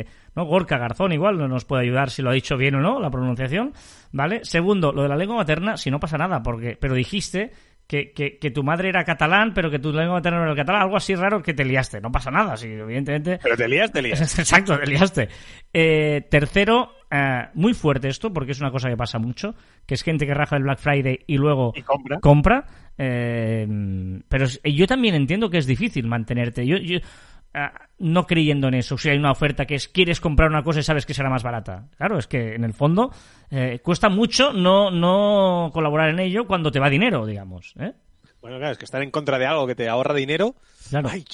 eh, no, Gorka Garzón igual no nos puede ayudar si lo ha dicho bien o no, la pronunciación, ¿vale? Segundo, lo de la lengua materna, si no pasa nada, porque, pero dijiste que, que, que tu madre era catalán, pero que tu lengua materna no era el catalán, algo así raro que te liaste. No pasa nada, sí, evidentemente. Pero te lías, te lías. [LAUGHS] Exacto, te liaste. Eh, tercero, eh, muy fuerte esto, porque es una cosa que pasa mucho, que es gente que raja el Black Friday y luego Y compra. compra. eh, pero yo también entiendo que es difícil mantenerte. Yo, yo, no creyendo en eso. Si hay una oferta que es quieres comprar una cosa y sabes que será más barata. Claro, es que en el fondo eh, cuesta mucho no, no colaborar en ello cuando te va dinero, digamos. ¿eh? Bueno, claro, es que estar en contra de algo que te ahorra dinero. Claro. Ay,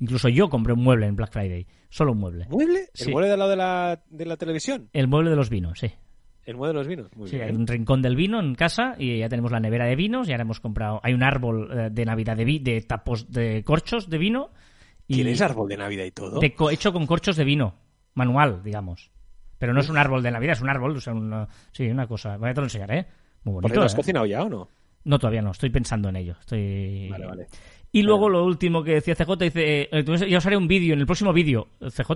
Incluso yo compré un mueble en Black Friday. Solo un mueble. ¿Mueble? Sí. ¿El mueble de al lado de la, de la televisión? El mueble de los vinos, sí. ¿El mueble de los vinos? Muy Sí, hay un rincón del vino en casa y ya tenemos la nevera de vinos. Y ahora hemos comprado. Hay un árbol eh, de Navidad de, vi- de tapos de corchos de vino. Y ¿Tienes árbol de Navidad y todo? de co- hecho con corchos de vino. Manual, digamos. Pero no es un árbol de Navidad, es un árbol, o sea, una, sí, una cosa. Voy a te lo enseñaré. Muy ¿Por bonito. cierto, has ¿eh? cocinado ya o no? No, todavía no, estoy pensando en ello. Estoy... Vale, vale. Y luego lo último que decía CJ, dice, eh, entonces ya os haré un vídeo, en el próximo vídeo, CJ,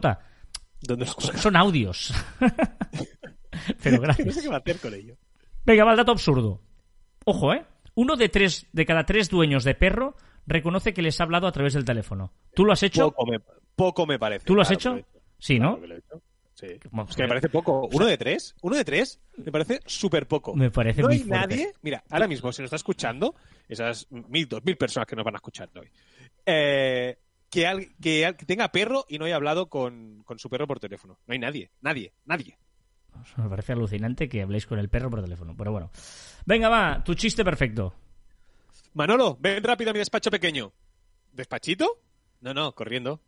¿Dónde lo sacas? son audios. [LAUGHS] Pero No gracias. sé qué va a hacer con ello. Venga, va el dato absurdo. Ojo, ¿eh? Uno de tres, de cada tres dueños de perro reconoce que les ha hablado a través del teléfono. ¿Tú lo has hecho? Poco me, poco me parece. ¿Tú lo has Claro hecho? que lo he hecho. Sí, Claro ¿no? que. Sí. Es que me parece poco. ¿Uno de tres? ¿Uno de tres? Me parece súper poco. Me parece no muy hay fuerte. nadie. Mira, ahora mismo, si nos está escuchando, esas mil, dos mil personas que nos van a escuchar hoy, eh, que, al- que, al- que tenga perro y no haya hablado con, con su perro por teléfono. No hay nadie. Nadie. Nadie. Me parece alucinante que habléis con el perro por teléfono, pero bueno. Venga, va, tu chiste perfecto. Manolo, ven rápido a mi despacho pequeño. ¿Despachito? No, no, corriendo.